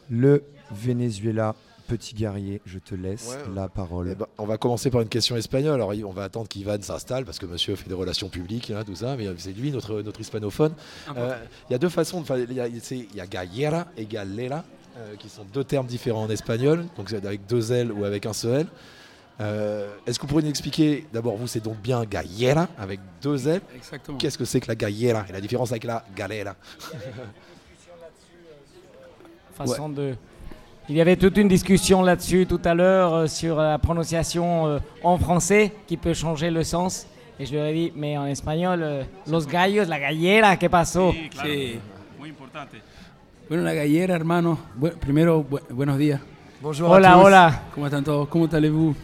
le Venezuela. Petit guerrier, je te laisse Ouais. la parole. Eh ben, on va commencer par une question espagnole. Alors, on va attendre qu'Ivan s'installe parce que monsieur fait des relations publiques, hein, tout ça, mais c'est lui, notre, notre hispanophone. Euh, Il y a deux façons. Il y, a- y gallera et galera, euh, qui sont deux termes différents en espagnol, donc c'est avec deux L ou avec un seul L. Euh, Est-ce que vous pourriez nous expliquer, d'abord, vous, c'est donc bien gallera avec deux L Exactement. Qu'est-ce que c'est que la gallera et la différence avec la galera? <laughs> Façon de. Il y avait toute une discussion là-dessus tout à l'heure euh, sur la prononciation euh, en français qui peut changer le sens. Et je leur ai dit, mais en espagnol, euh, los gallos, la gallera, ¿qué pasó? Sí, muy importante. Bueno, la gallera, hermano. Bu- primero, bu- buenos días. Bonjour Hola, à tous. hola. Comment están todos? ¿Cómo allez-vous?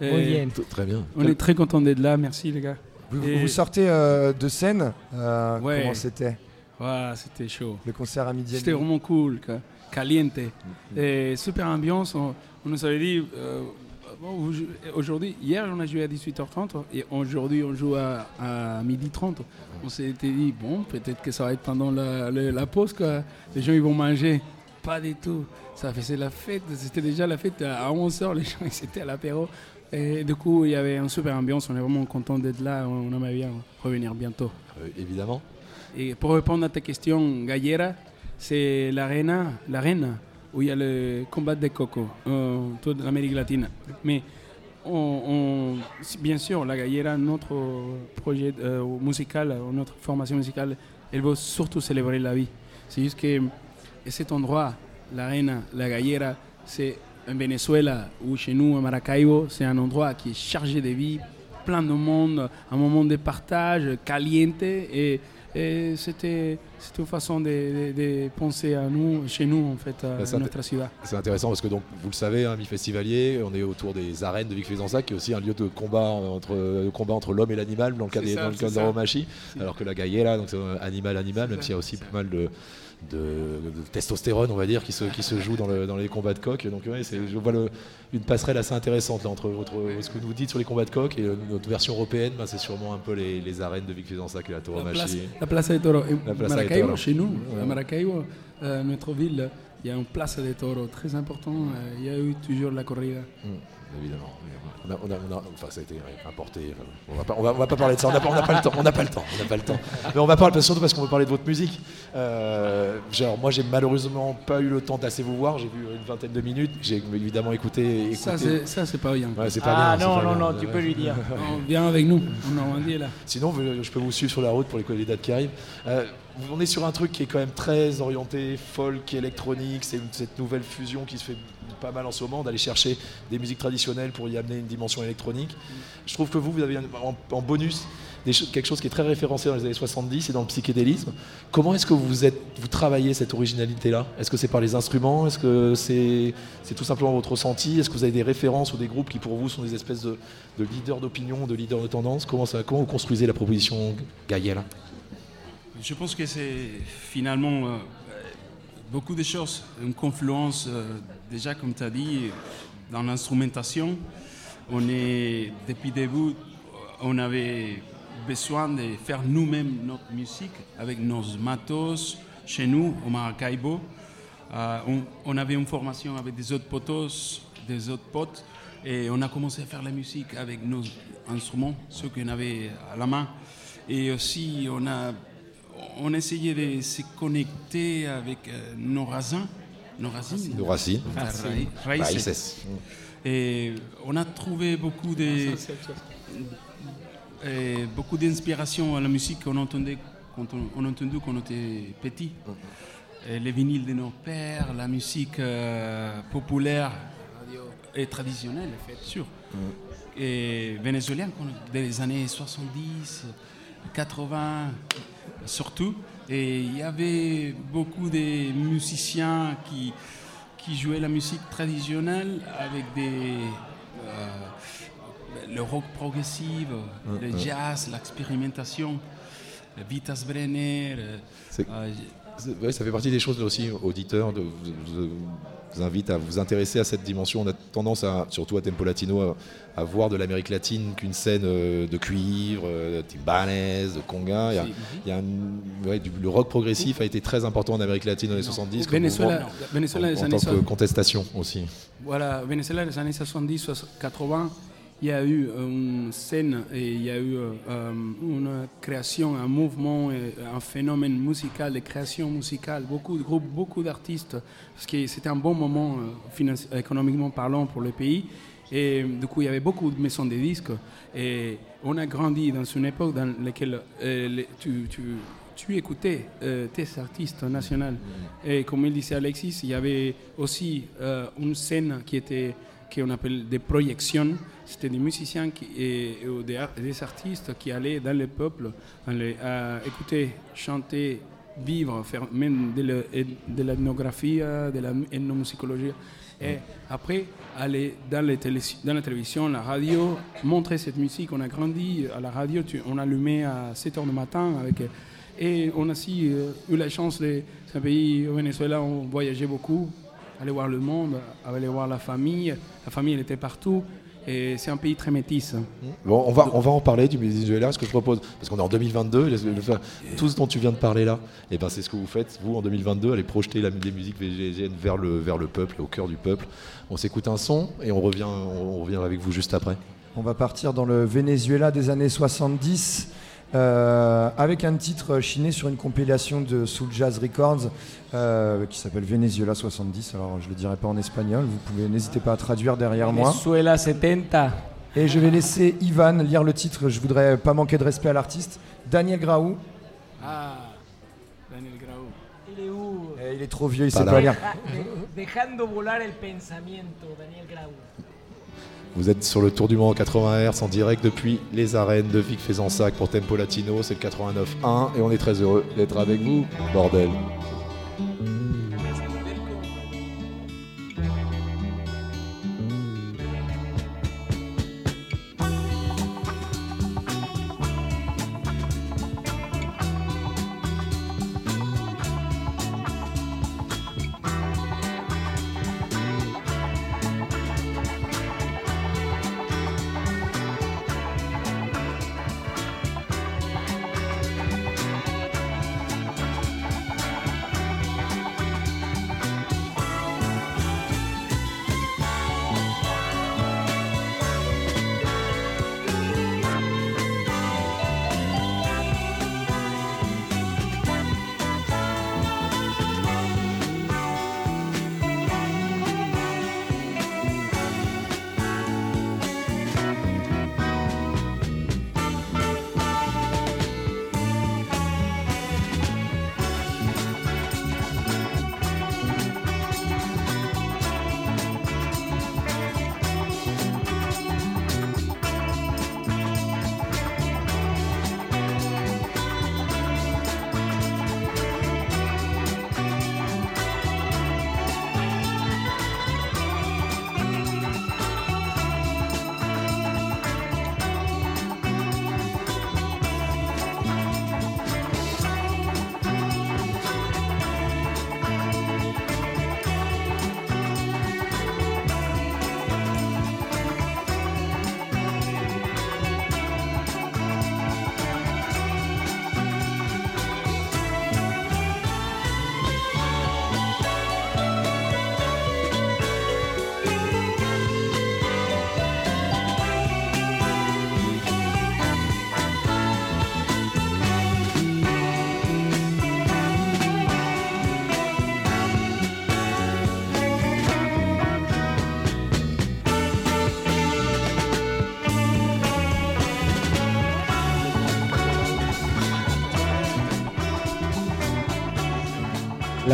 Muy bien. Très bien. On est très content d'être là. Merci, les gars. Vous, Et- vous sortez euh, de scène euh, Ouais. Comment c'était? Ouais, c'était chaud. Le concert à midi et C'était demi. vraiment cool, quoi. Caliente. Et super ambiance. On, on nous avait dit, euh, bon, aujourd'hui, hier on a joué à 18h30 et aujourd'hui on joue à, à 12h30. On s'était dit, bon, peut-être que ça va être pendant la, la- la pause, quoi. Les gens ils vont manger. Pas du tout. Ça faisait la fête. C'était déjà la fête à 11h. Les gens ils étaient à l'apéro. Et du coup, il y avait une super ambiance. On est vraiment content d'être là. On aimerait bien revenir bientôt. Euh, évidemment. Et pour répondre à ta question, Gallera, c'est l'arène où il y a le combat des cocos, euh, toute l'Amérique latine. Mais on, bien sûr, la Gallera, notre projet euh, musical, notre formation musicale, elle veut surtout célébrer la vie. C'est juste que cet endroit, l'arène, la Gallera, c'est en Venezuela ou chez nous, à Maracaibo, c'est un endroit qui est chargé de vie, plein de monde, un moment de partage, caliente, et c'était c'était une façon de, de- de penser à nous, chez nous, en fait, à c'est notre ciudad. C'est intéressant parce que donc vous le savez, hein, mi-festivalier, on est autour des arènes de Vic Fezensac, qui est aussi un lieu de combat entre, de combat entre l'homme et l'animal dans le cas C'est des ça, dans le c'est cas de ça. la Romachi, alors que la Gaïela, donc c'est euh, animal animal, même s'il y a aussi pas mal de, de, de testostérone, on va dire, qui se, qui se joue dans, le- dans les combats de coq. Donc ouais, c'est- je vois le- une passerelle assez intéressante là, entre votre, ce que vous dites sur les combats de coq et euh, notre version européenne, bah, c'est sûrement un peu les, les arènes de Vic Fezensac et la Tauromachi. la La place des Maracaibo, taureaux. chez nous, Ouais. à Maracaibo, euh, notre ville, il y a une place des taureaux très important. euh, Il y a eu toujours la corrida. Mm, évidemment. On a, on a- on a- enfin, ça a été importé. enfin, on, va pas, on, va, on va pas parler de ça. On n'a pas, on pas le temps. On n'a pas le temps. On n'a pas le temps. Mais on va parler surtout parce qu'on veut parler de votre musique. Euh, genre, moi, j'ai malheureusement pas eu le temps d'assez vous voir. J'ai vu une vingtaine de minutes. J'ai évidemment écouté. écouté. Ça, c'est- ça, c'est pas bien. Ouais, c'est pas Ah bien, non, non, bien. non, tu peux lui dire. <laughs> Viens avec nous, en Normandie, là. Sinon, je peux vous suivre sur la route pour les, dates qui arrivent. Euh, on est sur un truc qui est quand même très orienté folk, électronique. C'est cette nouvelle fusion qui se fait pas mal en ce moment, d'aller chercher des musiques traditionnelles pour y amener une dimension électronique. Je trouve que vous, vous avez en, bonus quelque chose qui est très référencé dans les années 70 et dans le psychédélisme. Comment est-ce que vous, vous travaillez cette originalité-là? Est-ce que c'est par les instruments? Est-ce que c'est tout simplement votre ressenti? Est-ce que vous avez des références ou des groupes qui pour vous sont des espèces de, de leaders d'opinion, de leaders de tendance? Comment, ça, comment vous construisez la proposition Gaïel Je pense que c'est finalement euh, beaucoup de choses, une confluence, euh, déjà comme tu as dit, dans l'instrumentation. On est, depuis le début, on avait besoin de faire nous-mêmes notre musique avec nos matos chez nous, au Maracaibo. Euh, on, on avait une formation avec des autres potos, des autres potes, et on a commencé à faire la musique avec nos instruments, ceux qu'on avait à la main. Et aussi, on a, on essayait de se connecter avec euh, nos racines. Nos racines. Nos racines. Ah. Et on a trouvé beaucoup de et beaucoup d'inspiration à la musique qu'on entendait quand on, on entendait quand on était petit. Et les vinyles de nos pères, la musique euh, populaire et traditionnelle, en fait, sûr. Et vénézuélienne, des années 70, 80, surtout. Et il y avait beaucoup de musiciens qui, qui jouaient la musique traditionnelle avec des, euh, le rock progressif, Mm, le mm. jazz, l'expérimentation, le Vitas Brenner. euh, ouais, ça fait partie des choses aussi, auditeurs, de, de- vous invite à vous intéresser à cette dimension. On a tendance, à, surtout à Tempo Latino, à, à voir de l'Amérique latine qu'une scène euh, de cuivre, euh, de timbales, de conga. Il y a, il y a un- ouais, du- le rock progressif a été très important en Amérique latine dans les 70 comme Venezuela- mouvement, Venezuela, en, les en années tant que contestation aussi. Voilà, Venezuela, les années 70, 60, 80, il y a eu une scène et il y a eu euh, une création, un mouvement, un phénomène musical, de création musicale, beaucoup de groupes, beaucoup d'artistes, parce que c'était un bon moment euh, économiquement parlant pour le pays. Et du coup, il y avait beaucoup de maisons de disques. Et on a grandi dans une époque dans laquelle euh, tu, écoutais euh, tes artistes nationaux. Et comme il disait Alexis, il y avait aussi euh, une scène qui était qu'on appelle des projections. C'était des musiciens et, des, ar- des artistes qui allaient dans le peuple écouter, chanter, vivre, faire même de, le- de l'ethnographie, de la ethnomusicologie. Et après, aller dans, la télévision, la radio, montrer cette musique. On a grandi à la radio, tu- on allumait à 7 h du matin. Avec, et on a aussi euh, eu la chance. C'est un pays, au Venezuela, on voyageait beaucoup, aller voir le monde, aller voir la famille. La famille, elle était partout. Et c'est un pays très métis. Bon, on va, on va en parler du Venezuela, ce que je propose, parce qu'on est en 2022, laisse- le faire- tout ce dont tu viens de parler là, et ben c'est ce que vous faites, vous en 2022, allez projeter la, les musiques végésiennes vers le, vers le peuple, au cœur du peuple. On s'écoute un son et on revient, on, revient avec vous juste après. On va partir dans le Venezuela des années 70 euh, avec un titre chiné sur une compilation de Soul Jazz Records euh, qui s'appelle Venezuela 70. Alors je le dirai pas en espagnol, vous pouvez n'hésitez pas à traduire derrière moi. Venezuela 70. Et je vais laisser Ivan lire le titre, je voudrais pas manquer de respect à l'artiste. Daniel Graou. Ah, Daniel Grau. Il est où? Eh, il est trop vieux, il Pas sait pas lire. Ah, de- Dejando volar el pensamiento, Daniel Grau. Vous êtes sur le Tour du Monde en 80 Hz en direct depuis les arènes de Vic Fezensac pour Tempo Latino, c'est le 89.1 et on est très heureux d'être avec vous, bordel.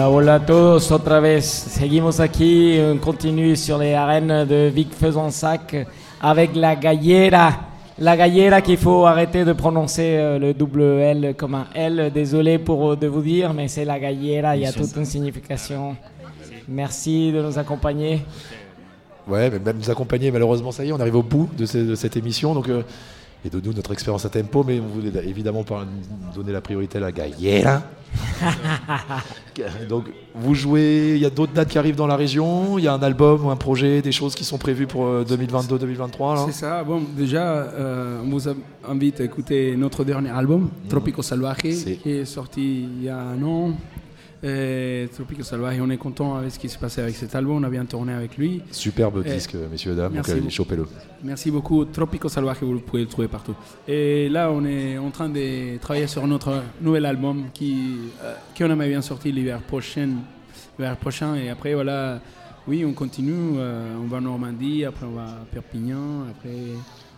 Hola, hola a todos, otra vez. Seguimos aquí, on continue sur les arènes de Vic Fezensac avec la gallera. La gallera qu'il faut arrêter de prononcer euh, le double L comme un L. Désolé pour euh, de vous dire, mais c'est la gallera, il y a toute une signification. Merci de nous accompagner. Ouais, mais même nous accompagner. Malheureusement, ça y est, on arrive au bout de cette émission. Donc, euh, et de nous, notre expérience à tempo, mais on voulait évidemment pas donner la priorité à la Gaillera. <laughs> Donc, vous jouez, il y a d'autres dates qui arrivent dans la région, il y a un album ou un projet, des choses qui sont prévues pour euh, 2022-2023 là C'est ça. Bon, déjà, euh, on vous invite à écouter notre dernier album, Mhm. Tropico Salvaje, qui est sorti il y a un an. Et Tropico Salvaje, on est content avec ce qui s'est passé avec cet album. On a bien tourné avec lui. Superbe Et- disque, messieurs dames, donc Merci allez, beaucoup. chopez-le. Merci beaucoup. Tropico Salvaje, vous pouvez le trouver partout. Et là, on est en train de travailler sur notre nouvel album qui, euh, qui on aimerait bien sortir l'hiver prochain, l'hiver prochain. Et après, voilà, oui, on continue. euh, on va en Normandie, après on va à Perpignan. Après,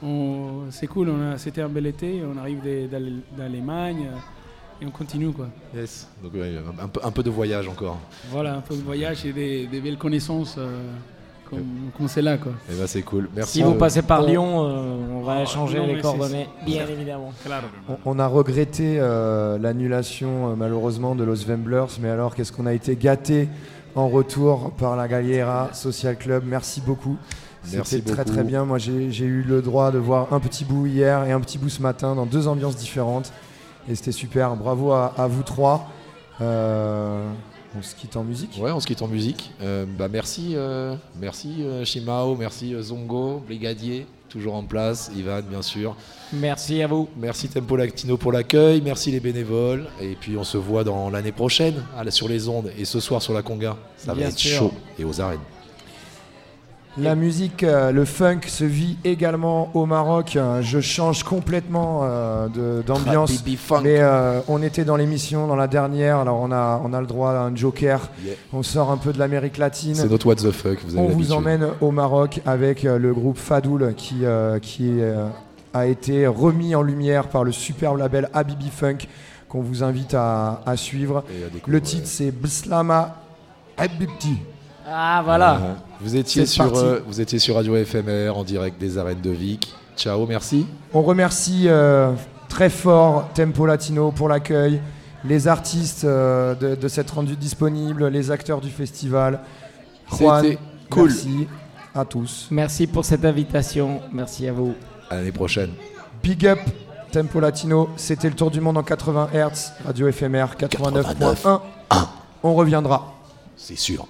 on- c'est cool. on a- C'était un bel été. On arrive d'Allemagne euh, et on continue quoi. Yes. Donc, ouais, un, peu, un peu de voyage encore. Voilà, un peu de voyage et des, des belles connaissances euh, comme, comme c'est là quoi. Et ben c'est cool. Merci. Si vous passez par on- Lyon, euh, on va échanger non, les coordonnées, bien évidemment. On, on a regretté euh, l'annulation euh, malheureusement de Los Wemblers, mais alors qu'est-ce qu'on a été gâté en retour par la Galliera Social Club? Merci beaucoup. Merci C'était très très bien. Moi j'ai eu le droit de voir un petit bout hier et un petit bout ce matin dans deux ambiances différentes. Et c'était super. Bravo à, à vous trois. Euh, on se quitte en musique. Ouais, on se quitte en musique. Euh, bah merci, euh, merci euh, Shimao, merci euh, Zongo, Brigadier, toujours en place, Ivan bien sûr. Merci à vous. Merci Tempo Lactino pour l'accueil, merci les bénévoles, et puis on se voit dans l'année prochaine à la- sur les ondes et ce soir sur la Conga. Ça Bien va être sûr. chaud et aux arènes. La musique, euh, le funk se vit également au Maroc. Je change complètement euh, d'ambiance. Mais euh, on était dans l'émission, dans la dernière, alors on a, on a le droit à un joker. Yeah. On sort un peu de l'Amérique latine. C'est notre what the fuck, vous avez On vous emmène au Maroc avec le groupe Fadoul qui, euh, qui euh, a été remis en lumière par le superbe label Habibi Funk qu'on vous invite à, à suivre. À. Le titre c'est Bslama Habibti. Ah voilà. Euh, Vous étiez, C'est sur, parti. euh, vous étiez sur Radio FMR en direct des arènes de Vic. Ciao, merci. On remercie euh, très fort Tempo Latino pour l'accueil, les artistes euh, de, de cette rendue disponible, les acteurs du festival. Juan, C'était cool. Merci à tous. Merci pour cette invitation. Merci à vous. À l'année prochaine. Big up Tempo Latino, c'était le tour du monde en 80 Hz, Radio FMR 89.1. On reviendra. C'est sûr.